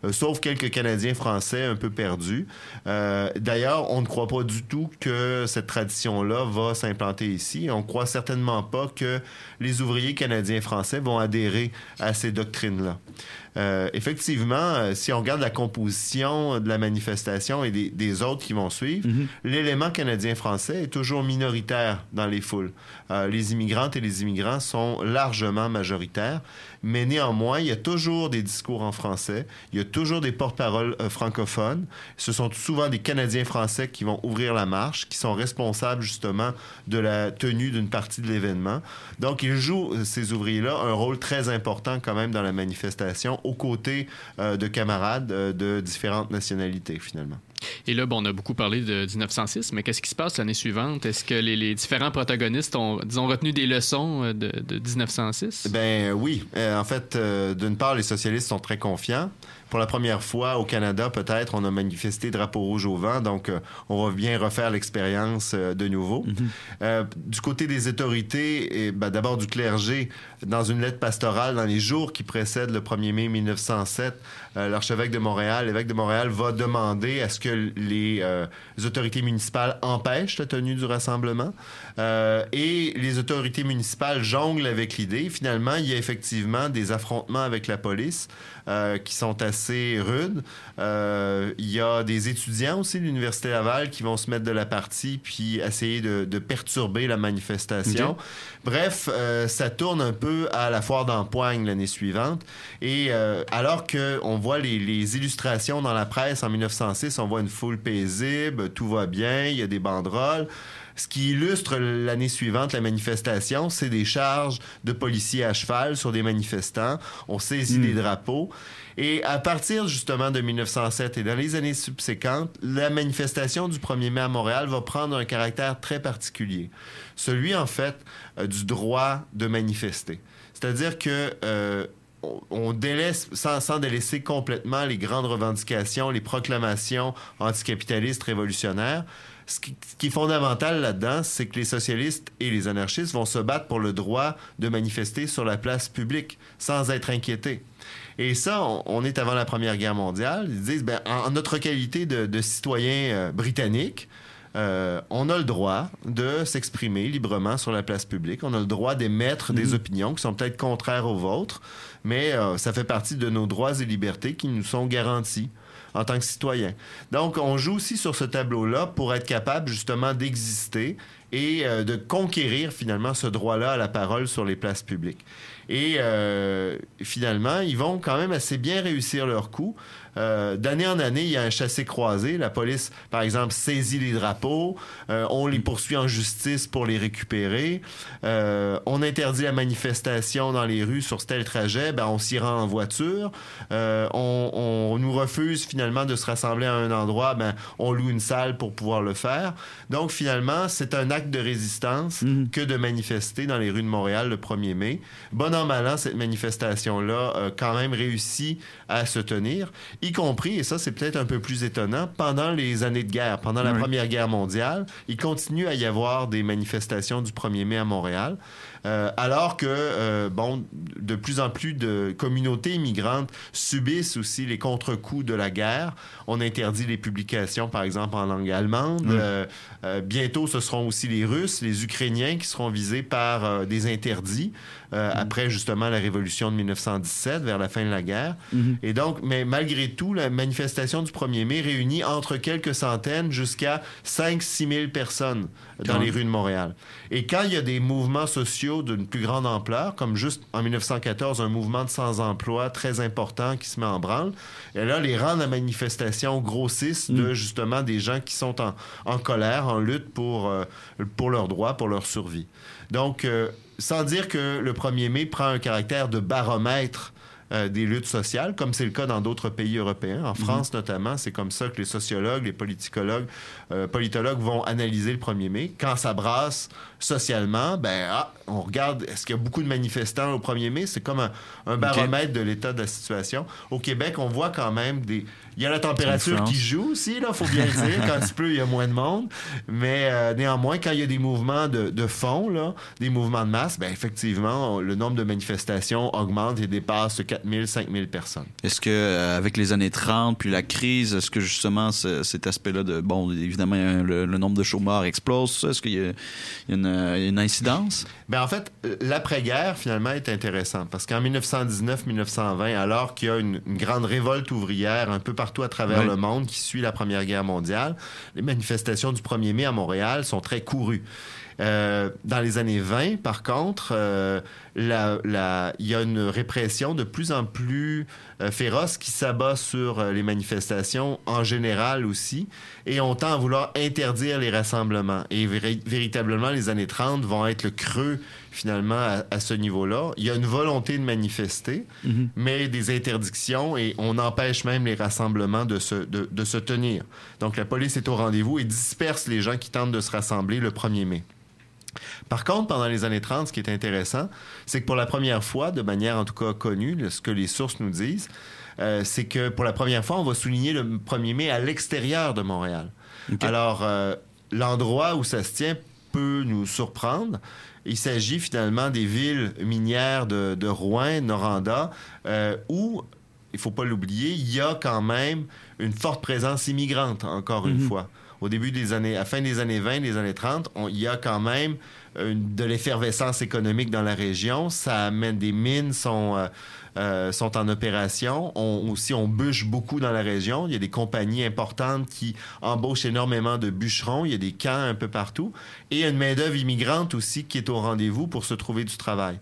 Euh, sauf quelques Canadiens français un peu perdus. Euh, D'ailleurs, on ne croit pas du tout que cette tradition-là va s'implanter ici. On ne croit certainement pas que les ouvriers canadiens français vont adhérer à ces doctrines-là. Euh, effectivement, euh, si on regarde la composition de la manifestation et des, des autres qui vont suivre, l'élément canadien-français est toujours minoritaire dans les foules. Euh, les immigrantes et les immigrants sont largement majoritaires, mais néanmoins, il y a toujours des discours en français, il y a toujours des porte-paroles euh, francophones. Ce sont souvent des Canadiens français qui vont ouvrir la marche, qui sont responsables justement de la tenue d'une partie de l'événement. Donc, ils jouent, euh, ces ouvriers-là, un rôle très important quand même dans la manifestation, aux côtés euh, de camarades de différentes nationalités, finalement. Et là, bon, on a beaucoup parlé de 1906, mais qu'est-ce qui se passe l'année suivante? Est-ce que les, les différents protagonistes ont, disons, retenu des leçons euh, de, de 1906? Ben oui. Euh, en fait, euh, d'une part, les socialistes sont très confiants. Pour la première fois au Canada, peut-être, on a manifesté drapeau rouge au vent, donc euh, on va bien refaire l'expérience euh, de nouveau. Euh, du côté des autorités, et, ben, d'abord du clergé, dans une lettre pastorale dans les jours qui précèdent le 1er mai 1907, euh, l'archevêque de Montréal, l'évêque de Montréal, va demander à ce que les, euh, les autorités municipales empêchent la tenue du rassemblement. Euh, et les autorités municipales jonglent avec l'idée. Finalement, il y a effectivement des affrontements avec la police euh, qui sont assez rudes. Euh, il y a des étudiants aussi de l'Université Laval qui vont se mettre de la partie puis essayer de, de perturber la manifestation. Bref, euh, ça tourne un peu à la foire d'empoigne l'année suivante. Et euh, alors qu'on voit les, les illustrations dans la presse en 1906, on voit une foule paisible, tout va bien, il y a des banderoles. Ce qui illustre l'année suivante la manifestation, c'est des charges de policiers à cheval sur des manifestants. On saisit des drapeaux. Et à partir justement de 1907 et dans les années subséquentes, la manifestation du 1er mai à Montréal va prendre un caractère très particulier. Celui, en fait, euh, du droit de manifester. C'est-à-dire que... euh, on- on délaisse, sans, sans délaisser complètement les grandes revendications, les proclamations anticapitalistes révolutionnaires. Ce qui, ce qui est fondamental là-dedans, c'est que les socialistes et les anarchistes vont se battre pour le droit de manifester sur la place publique sans être inquiétés. Et ça, on, on est avant la Première Guerre mondiale. Ils disent, ben, en, en notre qualité de, de citoyens euh, britanniques, euh, on a le droit de s'exprimer librement sur la place publique. On a le droit d'émettre des opinions qui sont peut-être contraires aux vôtres, mais euh, ça fait partie de nos droits et libertés qui nous sont garantis en tant que citoyens. Donc, on joue aussi sur ce tableau-là pour être capable justement d'exister et euh, de conquérir finalement ce droit-là à la parole sur les places publiques. Et euh, finalement, ils vont quand même assez bien réussir leur coup. Euh, D'année en année, il y a un chassé-croisé. La police, par exemple, saisit les drapeaux. Euh, on les poursuit en justice pour les récupérer. Euh, on interdit la manifestation dans les rues sur tel trajet. Ben, on s'y rend en voiture. On, on nous refuse finalement de se rassembler à un endroit. Ben, on loue une salle pour pouvoir le faire. Donc, finalement, c'est un acte de résistance que de manifester dans les rues de Montréal le 1er mai. Bon an, mal an, cette manifestation-là quand même réussi à se tenir, y compris, et ça c'est peut-être un peu plus étonnant, pendant les années de guerre, pendant la Oui. Première Guerre mondiale, il continue à y avoir des manifestations du 1er mai à Montréal. Euh, alors que, euh, bon, de plus en plus de communautés immigrantes subissent aussi les contre-coups de la guerre. On interdit les publications, par exemple, en langue allemande. Oui. Euh, bientôt, ce seront aussi les Russes, les Ukrainiens qui seront visés par des interdits euh, après justement la révolution de 1917, vers la fin de la guerre. Mhm. Et donc, mais malgré tout, la manifestation du 1er mai réunit entre quelques centaines jusqu'à 5-6 000 personnes dans les rues de Montréal. Et quand il y a des mouvements sociaux d'une plus grande ampleur, comme juste en 1914, un mouvement de sans-emploi très important qui se met en branle, et là, les rangs de la manifestation grossissent de justement des gens qui sont en, en colère, en lutte pour, euh, pour leurs droits, pour leur survie. Donc, euh, sans dire que le 1er mai prend un caractère de baromètre euh, des luttes sociales, comme c'est le cas dans d'autres pays européens. En France, notamment, c'est comme ça que les sociologues, les politicologues, euh, politologues vont analyser le 1er mai. Quand ça brasse socialement, ben, ah, on regarde, est-ce qu'il y a beaucoup de manifestants au 1er mai? C'est comme un, un baromètre de l'état de la situation. Au Québec, on voit quand même des... Il y a la température qui joue aussi, là, faut bien le dire. Quand il pleut, il y a moins de monde. Mais euh, néanmoins, quand il y a des mouvements de, de fond, là, des mouvements de masse, ben, effectivement, on- le nombre de manifestations augmente et dépasse 4000, 5000 personnes. Est-ce que euh, avec les années 30 puis la crise, est-ce que justement ce- cet aspect-là de bon évidemment le, le nombre de chômeurs explose, ça? est-ce qu'il y a, il y a une, euh, une incidence? Ben en fait, euh, l'après-guerre, finalement, est intéressant parce qu'en 1919-1920, alors qu'il y a une, une grande révolte ouvrière un peu partout à travers le monde qui suit la Première Guerre mondiale, les manifestations du 1er mai à Montréal sont très courues. Euh, dans les années 20, par contre, euh, la- la- il y a une répression de plus en plus euh, féroce qui s'abat sur les manifestations en général aussi, et on tend à vouloir interdire les rassemblements. Et véri- véritablement, les années 30 vont être le creux finalement à, à ce niveau-là. Il y a une volonté de manifester, mais des interdictions et on empêche même les rassemblements de se, de, de se tenir. Donc la police est au rendez-vous et disperse les gens qui tentent de se rassembler le 1er mai. Par contre, pendant les années 30, ce qui est intéressant, c'est que pour la première fois, de manière en tout cas connue, ce que les sources nous disent, euh, c'est que pour la première fois, on va souligner le 1er mai à l'extérieur de Montréal. Alors, euh, l'endroit où ça se tient peut nous surprendre. Il s'agit finalement des villes minières de, de Rouen, Noranda, euh, où, il faut pas l'oublier, il y a quand même une forte présence immigrante, encore une Mhm. fois. Au début des années, à la fin des années 20, des années 30, on- il y a quand même euh, de l'effervescence économique dans la région. Ça amène des mines sont euh, euh, sont en opération. On, aussi, on bûche beaucoup dans la région. Il y a des compagnies importantes qui embauchent énormément de bûcherons. Il y a des camps un peu partout. Et il y a une main-d'œuvre immigrante aussi qui est au rendez-vous pour se trouver du travail.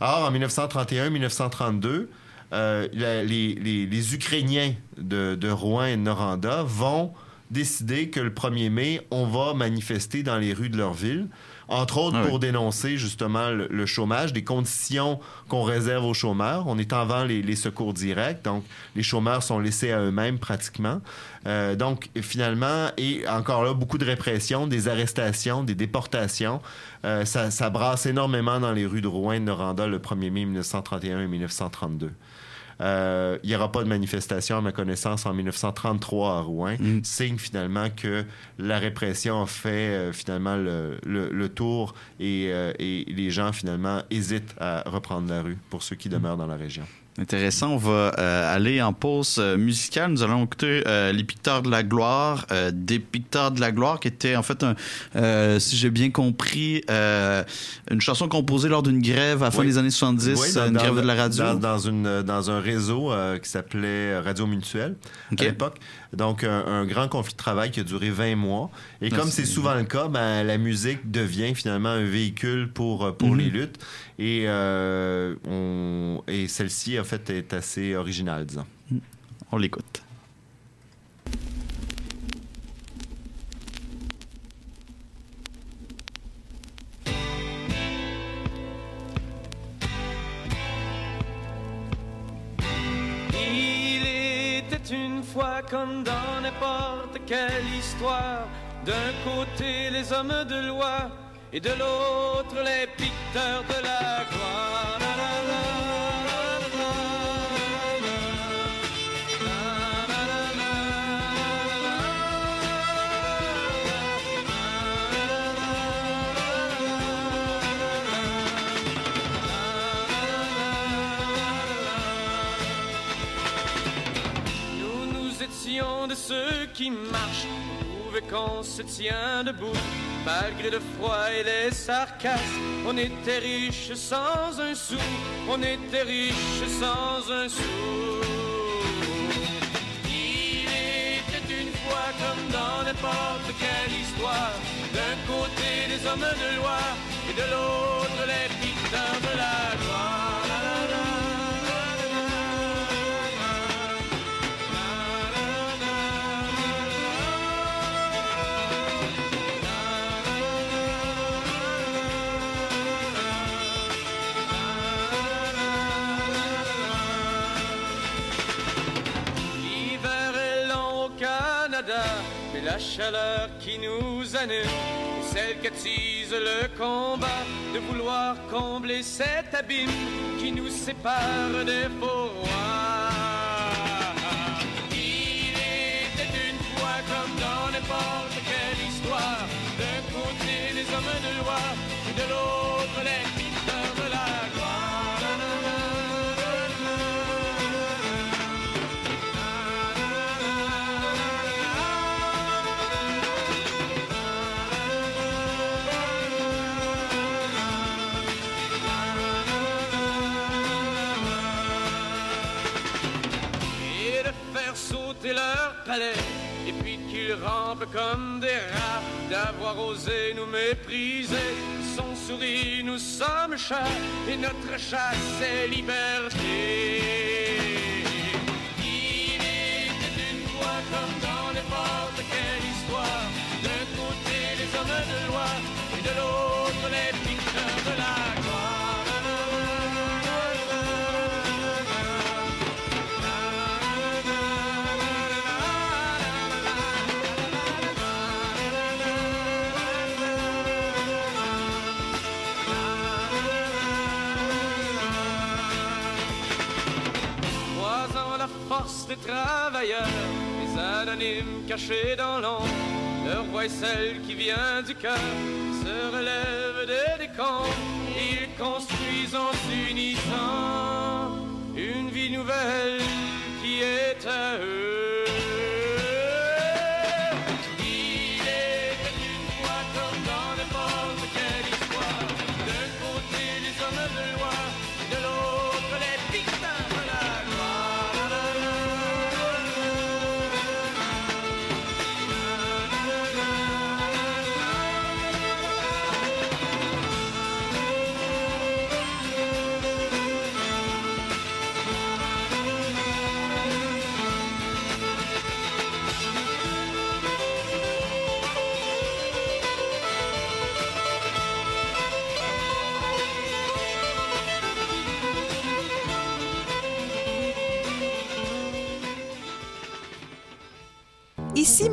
Alors, en 1931-1932, euh, la- les, les- les Ukrainiens de, de Rouen et de Noranda vont décider que le 1er mai, on va manifester dans les rues de leur ville, entre autres Ah oui. pour dénoncer justement le, le chômage, des conditions qu'on réserve aux chômeurs. On est avant les, les secours directs, donc les chômeurs sont laissés à eux-mêmes pratiquement. Euh, donc finalement, et encore là, beaucoup de répression, des arrestations, des déportations. Euh, ça, ça brasse énormément dans les rues de Rouen et de Noranda le 1er mai 1931 et 1932. Euh, il n'y aura pas de manifestation, à ma connaissance, en 1933 à Rouen. Signe finalement que la répression fait euh, finalement le, le- le tour et, euh, et les gens finalement hésitent à reprendre la rue pour ceux qui demeurent dans la région. Intéressant. On va euh, aller en pause euh, musicale. Nous allons écouter euh, Les Picteurs de la Gloire, euh, des Picteurs de la Gloire, qui était en fait, un, euh, si j'ai bien compris, euh, une chanson composée lors d'une grève à la fin Oui. des années 70, Oui, dans- une dans- grève de la radio. Dans, dans une, dans un réseau euh, qui s'appelait Radio Mutuelle à l'époque. Donc, un, un grand conflit de travail qui a duré 20 mois. Et comme c'est- souvent le cas, ben, la musique devient finalement un véhicule pour, euh, pour Mhm. les luttes. Et, euh, on, et celle-ci, en fait, est assez originale, disons. On l'écoute. Fois comme dans n'importe quelle histoire. D'un côté les hommes de loi et de l'autre les picteurs de la gloire. Ceux qui marchent, prouvés qu'on se tient debout. Malgré le froid et les sarcasmes, on était riche sans un sou, on était riche sans un sou. Il était une fois comme dans n'importe quelle histoire, d'un côté les hommes de loi et de l'autre les picteurs de la chaleur qui nous anime celle qu'attise le combat de vouloir combler cet abîme qui nous sépare des beaux rois. Il était une fois comme dans n'importe quelle histoire, d'un côté les hommes de loi, et de l'autre les comme des rats, d'avoir osé nous mépriser. Son sourire, nous sommes chats, et notre chasse, c'est liberté. Il était une fois comme dans n'importe quelle histoire, d'un côté les hommes de loi, et de l'autre les travailleurs, les anonymes cachés dans l'ombre, leur voix est celle qui vient du cœur, se relève des décombres, ils construisent en s'unissant une vie nouvelle qui est à eux.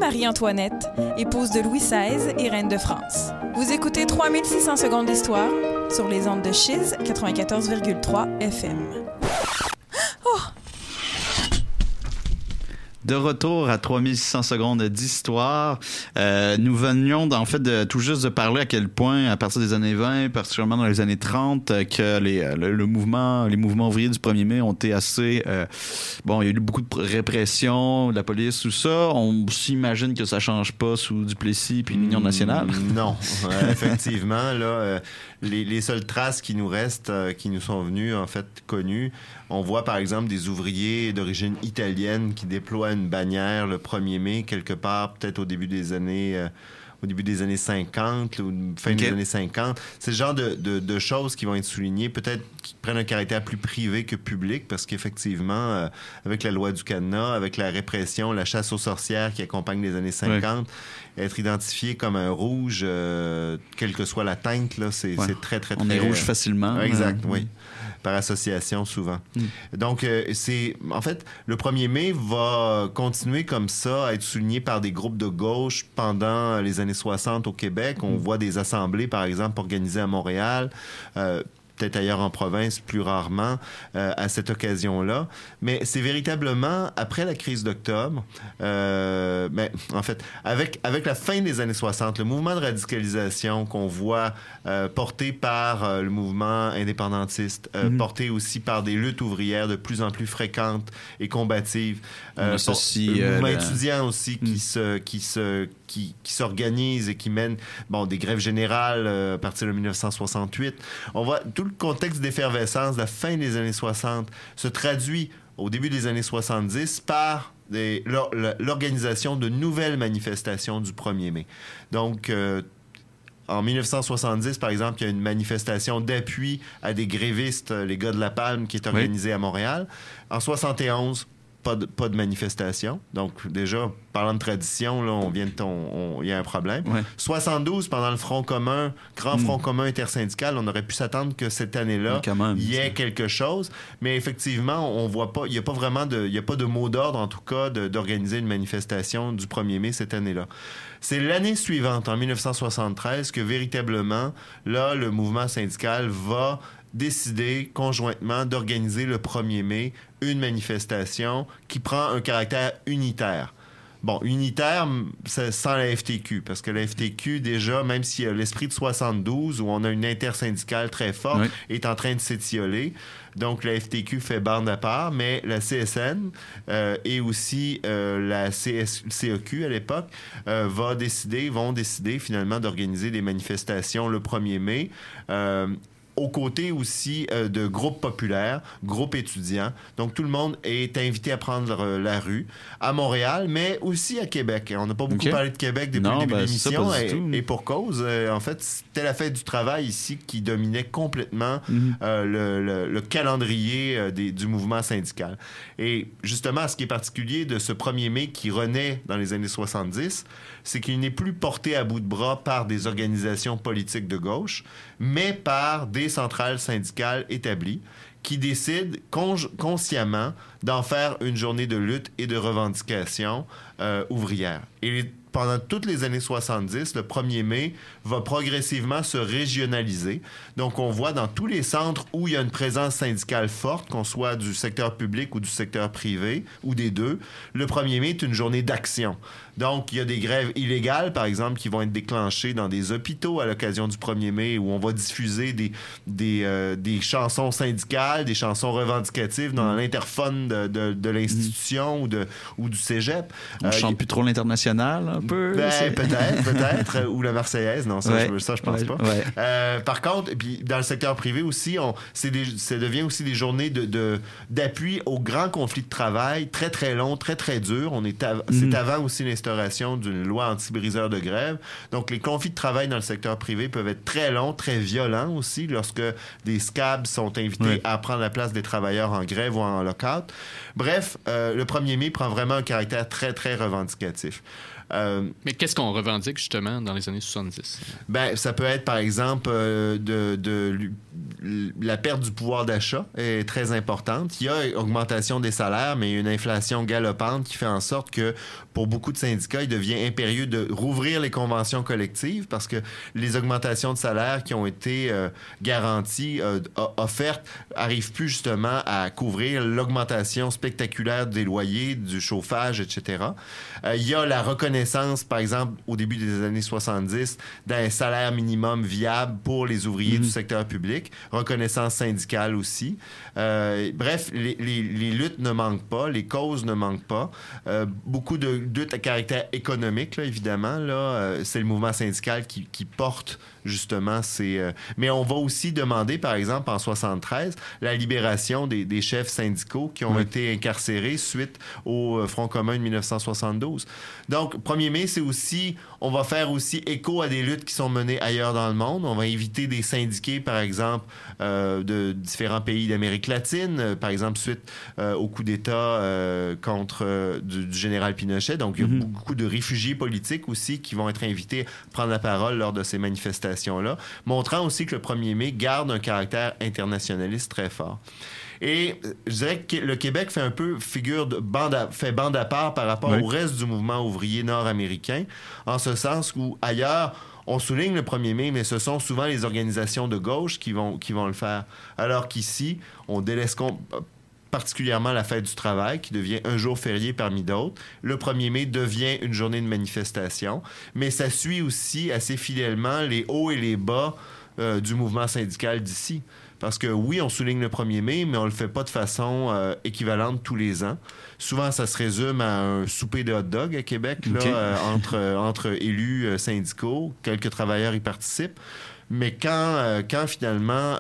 Marie-Antoinette, épouse de Louis XVI et reine de France. Vous écoutez 3600 secondes d'histoire sur les ondes de Chiz 94,3 FM. De retour à 3600 secondes d'histoire, euh, nous venions en fait de, tout juste de parler à quel point, à partir des années 20, particulièrement dans les années 30, euh, que les, euh, le, le mouvement, les mouvements ouvriers du 1er mai ont été assez... euh, bon, il y a eu beaucoup de pr- répression, de la police, tout ça. On s'imagine que ça change pas sous Duplessis puis l'Union nationale. Non, (laughs) effectivement, là, les, les seules traces qui nous restent, qui nous sont venues, en fait, connues, on voit par exemple des ouvriers d'origine italienne qui déploient une bannière le 1er mai, quelque part, peut-être au début des années. euh, au début des années 50 ou fin des années 50. C'est le genre de, de- de choses qui vont être soulignées, peut-être qui prennent un caractère plus privé que public, parce qu'effectivement, euh, avec la loi du cadenas, avec la répression, la chasse aux sorcières qui accompagne les années 50, être identifié comme un rouge, euh, quelle que soit la teinte, là, c'est Ouais. très, très, très... On est rouge facilement. Exact, Euh, oui. Par association, souvent. Mm. Donc, euh, c'est... En fait, le 1er mai va continuer comme ça à être souligné par des groupes de gauche pendant les années 60 au Québec. On Mm. voit des assemblées, par exemple, organisées à Montréal. euh, peut-être ailleurs en province, plus rarement, euh, à cette occasion-là. Mais c'est véritablement, après la crise d'octobre, euh, mais en fait, avec, avec la fin des années 60, le mouvement de radicalisation qu'on voit euh, porté par le mouvement indépendantiste, Mhm. porté aussi par des luttes ouvrières de plus en plus fréquentes et combatives. On associe, le mouvement la- étudiant aussi qui se qui se qui, qui s'organise et qui mène bon des grèves générales euh, à partir de 1968. On voit tout le contexte d'effervescence de la fin des années 60 se traduit au début des années 70 par l'organisation de nouvelles manifestations du 1er mai. Donc euh, en 1970, par exemple, il y a une manifestation d'appui à des grévistes, euh, les gars de La Palme, qui est organisée à Montréal. En 71, pas de, pas de manifestation. Donc, déjà, parlant de tradition, là, on vient de il y a un problème. 72, pendant le Front commun, grand Mm. Front commun intersyndical, on aurait pu s'attendre que cette année-là, il y ait quelque chose. Mais effectivement, on voit pas, il n'y a pas vraiment de, il a pas de mot d'ordre, en tout cas, d'organiser une manifestation du 1er mai cette année-là. C'est l'année suivante, en 1973, que véritablement, là, le mouvement syndical va décider conjointement d'organiser le 1er mai une manifestation qui prend un caractère unitaire. Bon, unitaire, c'est sans la FTQ, parce que la FTQ, déjà, même s'il y a l'esprit de 72, où on a une intersyndicale très forte, Oui. est en train de s'étioler. Donc, la FTQ fait bande à part, mais la CSN euh, et aussi euh, la CS CEQ à l'époque euh, va décider, vont décider finalement d'organiser des manifestations le 1er mai. Aux côtés aussi euh, de groupes populaires, groupes étudiants. Donc, tout le monde est invité à prendre euh, la rue à Montréal, mais aussi à Québec. On n'a pas beaucoup parlé de Québec depuis Non, le début ben, de ça, l'émission, et, pour cause. Euh, en fait, c'était la fête du travail ici qui dominait complètement Mhm. le, le- le calendrier des- du mouvement syndical. Et justement, ce qui est particulier de ce 1er mai qui renaît dans les années 70, c'est qu'il n'est plus porté à bout de bras par des organisations politiques de gauche, mais par des centrales syndicales établies qui décident consciemment d'en faire une journée de lutte et de revendication euh, ouvrière. Et pendant toutes les années 70, le 1er mai va progressivement se régionaliser. Donc, on voit dans tous les centres où il y a une présence syndicale forte, qu'on soit du secteur public ou du secteur privé, ou des deux, le 1er mai est une journée d'action. Donc, il y a des grèves illégales, par exemple, qui vont être déclenchées dans des hôpitaux à l'occasion du 1er mai, où on va diffuser des, des, euh, des chansons syndicales, des chansons revendicatives dans l'interphone de, de- de l'institution ou, de, ou du cégep. On Euh, chante plus trop l'international, un peu. ben, peut-être, peut-être. (laughs) ou la Marseillaise, non, ça, Ouais. je, ça, je pense Ouais, pas. ouais. Euh, par contre, puis dans le secteur privé aussi, on, c'est des, ça devient aussi des journées de, d'appui aux grands conflits de travail, très, très longs, très, très durs. On est av- Mhm. C'est avant aussi l'instauration d'une loi anti-briseur de grève. Donc, les conflits de travail dans le secteur privé peuvent être très longs, très violents aussi, lorsque des scabs sont invités à prendre la place des travailleurs en grève ou en lockout. Bref, euh, le 1er mai prend vraiment un caractère très, très revendicatif. Euh, Mais qu'est-ce qu'on revendique justement dans les années 70? ben, ça peut être, par exemple, euh, de, la perte du pouvoir d'achat est très importante. Il y a augmentation des salaires, mais il y a une inflation galopante qui fait en sorte que, pour beaucoup de syndicats, il devient impérieux de rouvrir les conventions collectives parce que les augmentations de salaire qui ont été euh, garanties, euh, offertes, arrivent plus justement à couvrir l'augmentation spectaculaire des loyers, du chauffage, etc. Euh, il y a la reconnaissance, par exemple, au début des années 70, d'un salaire minimum viable pour les ouvriers du secteur public, reconnaissance syndicale aussi. Euh, bref, les, les- les luttes ne manquent pas, les causes ne manquent pas. Euh, beaucoup de luttes à caractère économique, là, évidemment. Là, euh, c'est le mouvement syndical qui, qui porte justement ces... euh, mais on va aussi demander, par exemple, en 73, la libération des, des chefs syndicaux qui ont Oui. été incarcérés suite au euh, Front commun de 1972. Donc, 1er mai, c'est aussi... On va faire aussi écho à des luttes qui sont menées ailleurs dans le monde. On va inviter des syndiqués, par exemple, euh, de différents pays d'Amérique latine, par exemple, suite euh, au coup d'État contre du, du général Pinochet. Donc, il y a beaucoup de réfugiés politiques aussi qui vont être invités à prendre la parole lors de ces montrant aussi que le 1er mai garde un caractère internationaliste très fort. Et euh, je dirais que le Québec fait un peu figure de bande à, fait bande à part par rapport Oui. au reste du mouvement ouvrier nord-américain, en ce sens où ailleurs, on souligne le 1er mai, mais ce sont souvent les organisations de gauche qui vont, qui vont le faire. Alors qu'ici, on délaisse particulièrement la fête du travail, qui devient un jour férié parmi d'autres. Le 1er mai devient une journée de manifestation, mais ça suit aussi assez fidèlement les hauts et les bas euh, du mouvement syndical d'ici. Parce que oui, on souligne le 1er mai, mais on le fait pas de façon euh, équivalente tous les ans. Souvent, ça se résume à un souper de hot dog à Québec, là, euh, entre, entre élus syndicaux. Quelques travailleurs y participent. Mais quand, quand finalement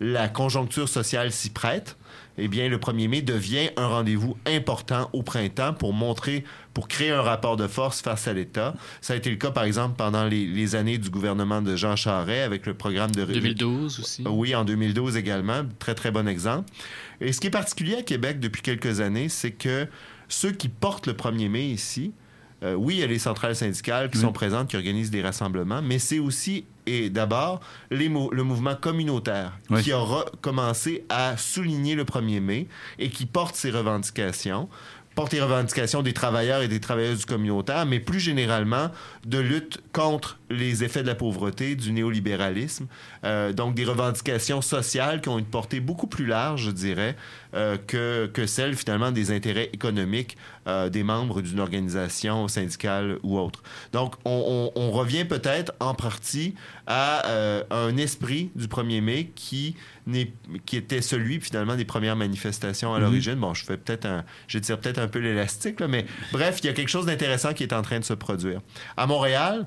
la conjoncture sociale s'y prête, eh bien, le 1er mai devient un rendez-vous important au printemps pour montrer, pour créer un rapport de force face à l'État. Ça a été le cas, par exemple, pendant les, les années du gouvernement de Jean Charest avec le programme de... 2012 aussi. Oui, en 2012 également. Très, très bon exemple. Et ce qui est particulier à Québec depuis quelques années, c'est que ceux qui portent le 1er mai ici, euh, oui, il y a les centrales syndicales qui sont présentes, qui organisent des rassemblements, mais c'est aussi et d'abord les mou- le mouvement communautaire Oui. qui aura commencé à souligner le 1er mai et qui porte ses revendications porte les revendications des travailleurs et des travailleuses du communautaire, mais plus généralement de lutte contre les effets de la pauvreté, du néolibéralisme, euh, donc des revendications sociales qui ont une portée beaucoup plus large, je dirais, euh, que, que celle finalement des intérêts économiques euh, des membres d'une organisation syndicale ou autre. Donc on, on- on revient peut-être en partie à euh, un esprit du 1er mai qui, qui était celui finalement des premières manifestations à Mhm. l'origine. Bon, je fais peut-être un, je tire peut-être un peu l'élastique, mais bref, il y a quelque chose d'intéressant qui est en train de se produire. À Montréal,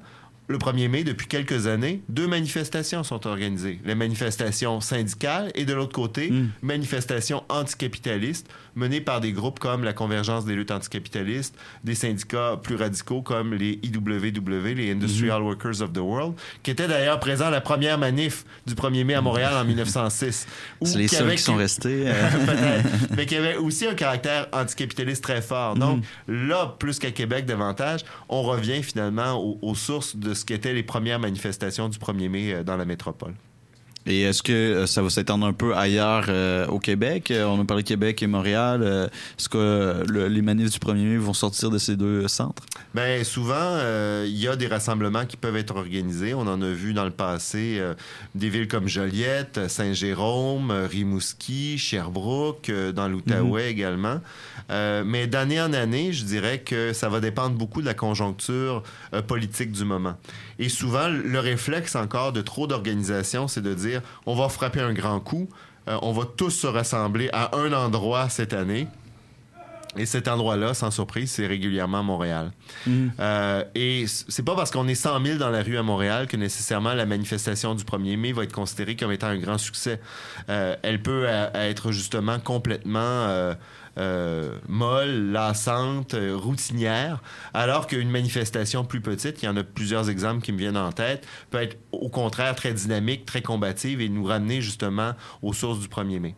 le 1er mai, depuis quelques années, deux manifestations sont organisées. Les manifestations syndicales et de l'autre côté, manifestations anticapitalistes menées par des groupes comme la Convergence des luttes anticapitalistes, des syndicats plus radicaux comme les IWW, les Industrial Workers of the World, qui étaient d'ailleurs présents à la première manif du 1er mai à Montréal en 1906. où- C'est les seuls qui sont restés. euh. (laughs) Mais qui avait aussi un caractère anticapitaliste très fort. Donc, là, plus qu'à Québec davantage, on revient finalement aux, aux sources de ce qu'étaient les premières manifestations du 1er mai euh, dans la métropole. Et est-ce que euh, ça va s'étendre un peu ailleurs euh, au Québec? Euh, on a parlé de Québec et Montréal. Est-ce que le- les manifs du 1er mai vont sortir de ces deux centres? Ben souvent, euh, il y a des rassemblements qui peuvent être organisés. On en a vu dans le passé euh, des villes comme Joliette, Saint-Jérôme, Rimouski, Sherbrooke, dans l'Outaouais également. Euh, mais d'année en année, je dirais que ça va dépendre beaucoup de la conjoncture politique du moment. Et souvent, le réflexe encore de trop d'organisations, c'est de dire on va frapper un grand coup, euh, on va tous se rassembler à un endroit cette année. Et cet endroit-là, sans surprise, c'est régulièrement Montréal. Euh, et c'est pas parce qu'on est 100 000 dans la rue à Montréal que nécessairement la manifestation du 1er mai va être considérée comme étant un grand succès. Euh, elle peut euh, être justement complètement euh, molle, lassante, euh, routinière, alors qu'une manifestation plus petite, il y en a plusieurs exemples qui me viennent en tête, peut être au contraire très dynamique, très combative et nous ramener justement aux sources du 1er mai.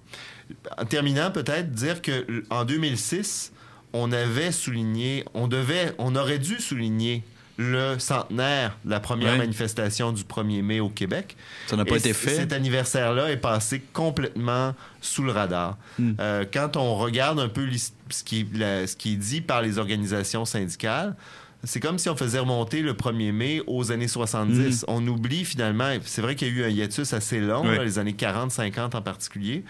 En terminant, peut-être dire que en 2006, on avait souligné, on devait, on aurait dû souligner le centenaire de la première manifestation du 1er mai au Québec. Ça n'a pas Et été fait. Cet anniversaire-là est passé complètement sous le radar. Hmm. Euh, quand on regarde un peu l'his- ce qui, est, la- ce qui est dit par les organisations syndicales, c'est comme si on faisait remonter le 1er mai aux années 70. On oublie finalement, c'est vrai qu'il y a eu un hiatus assez long, là, les années 40, 50 en particulier,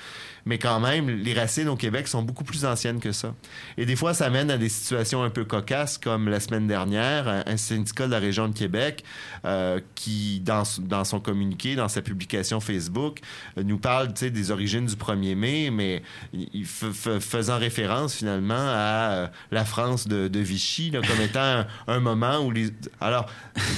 mais quand même, les racines au Québec sont beaucoup plus anciennes que ça. Et des fois, ça mène à des situations un peu cocasses, comme la semaine dernière, un, un syndicat de la région de Québec euh, qui, dans, dans son communiqué, dans sa publication Facebook, euh, nous parle des origines du 1er mai, mais il- faisant référence finalement à euh, la France de, de Vichy là, comme étant un, un moment où les... Alors,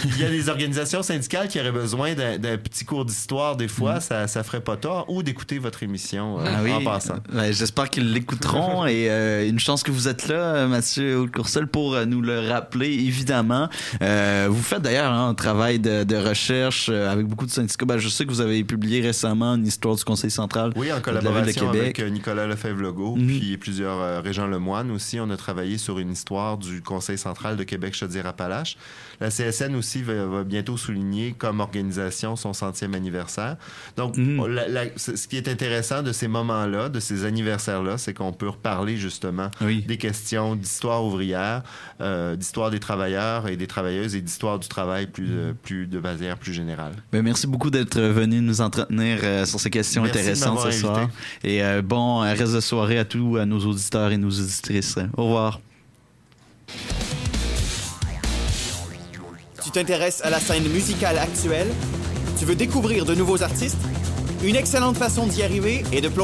il y a des organisations syndicales qui auraient besoin d'un petit cours d'histoire des fois, ça, ça ferait pas tort, ou d'écouter votre émission euh, Ah oui. en passant. Ouais, J'espère qu'ils l'écouteront et euh, une chance que vous êtes là, euh, Mathieu Courcel, pour nous le rappeler, évidemment. Euh, vous faites d'ailleurs hein, un travail de, de recherche avec beaucoup de syndicats. Ben, je sais que vous avez publié récemment une histoire du Conseil central Oui, en de collaboration Québec. avec Nicolas Lefebvre-Legault, Mhm. puis plusieurs euh, Régent Lemoine aussi. On a travaillé sur une histoire du Conseil central de Québec-Chaudière-Appalaches. La CSN aussi va, va bientôt souligner comme organisation son centième anniversaire. Donc, la- la- ce qui est intéressant de ces moments-là, de ces anniversaires-là, c'est qu'on peut reparler justement des questions d'histoire ouvrière, euh, d'histoire des travailleurs et des travailleuses et d'histoire du travail plus, euh, plus de manière plus générale. Ben, merci beaucoup d'être venu nous entretenir euh, sur ces questions Merci intéressantes ce m'avoir soir. invité. Et euh, bon reste de soirée à tous à nos auditeurs et nos auditrices. Au revoir. Tu t'intéresses à la scène musicale actuelle? Tu veux découvrir de nouveaux artistes? Une excellente façon d'y arriver est de plonger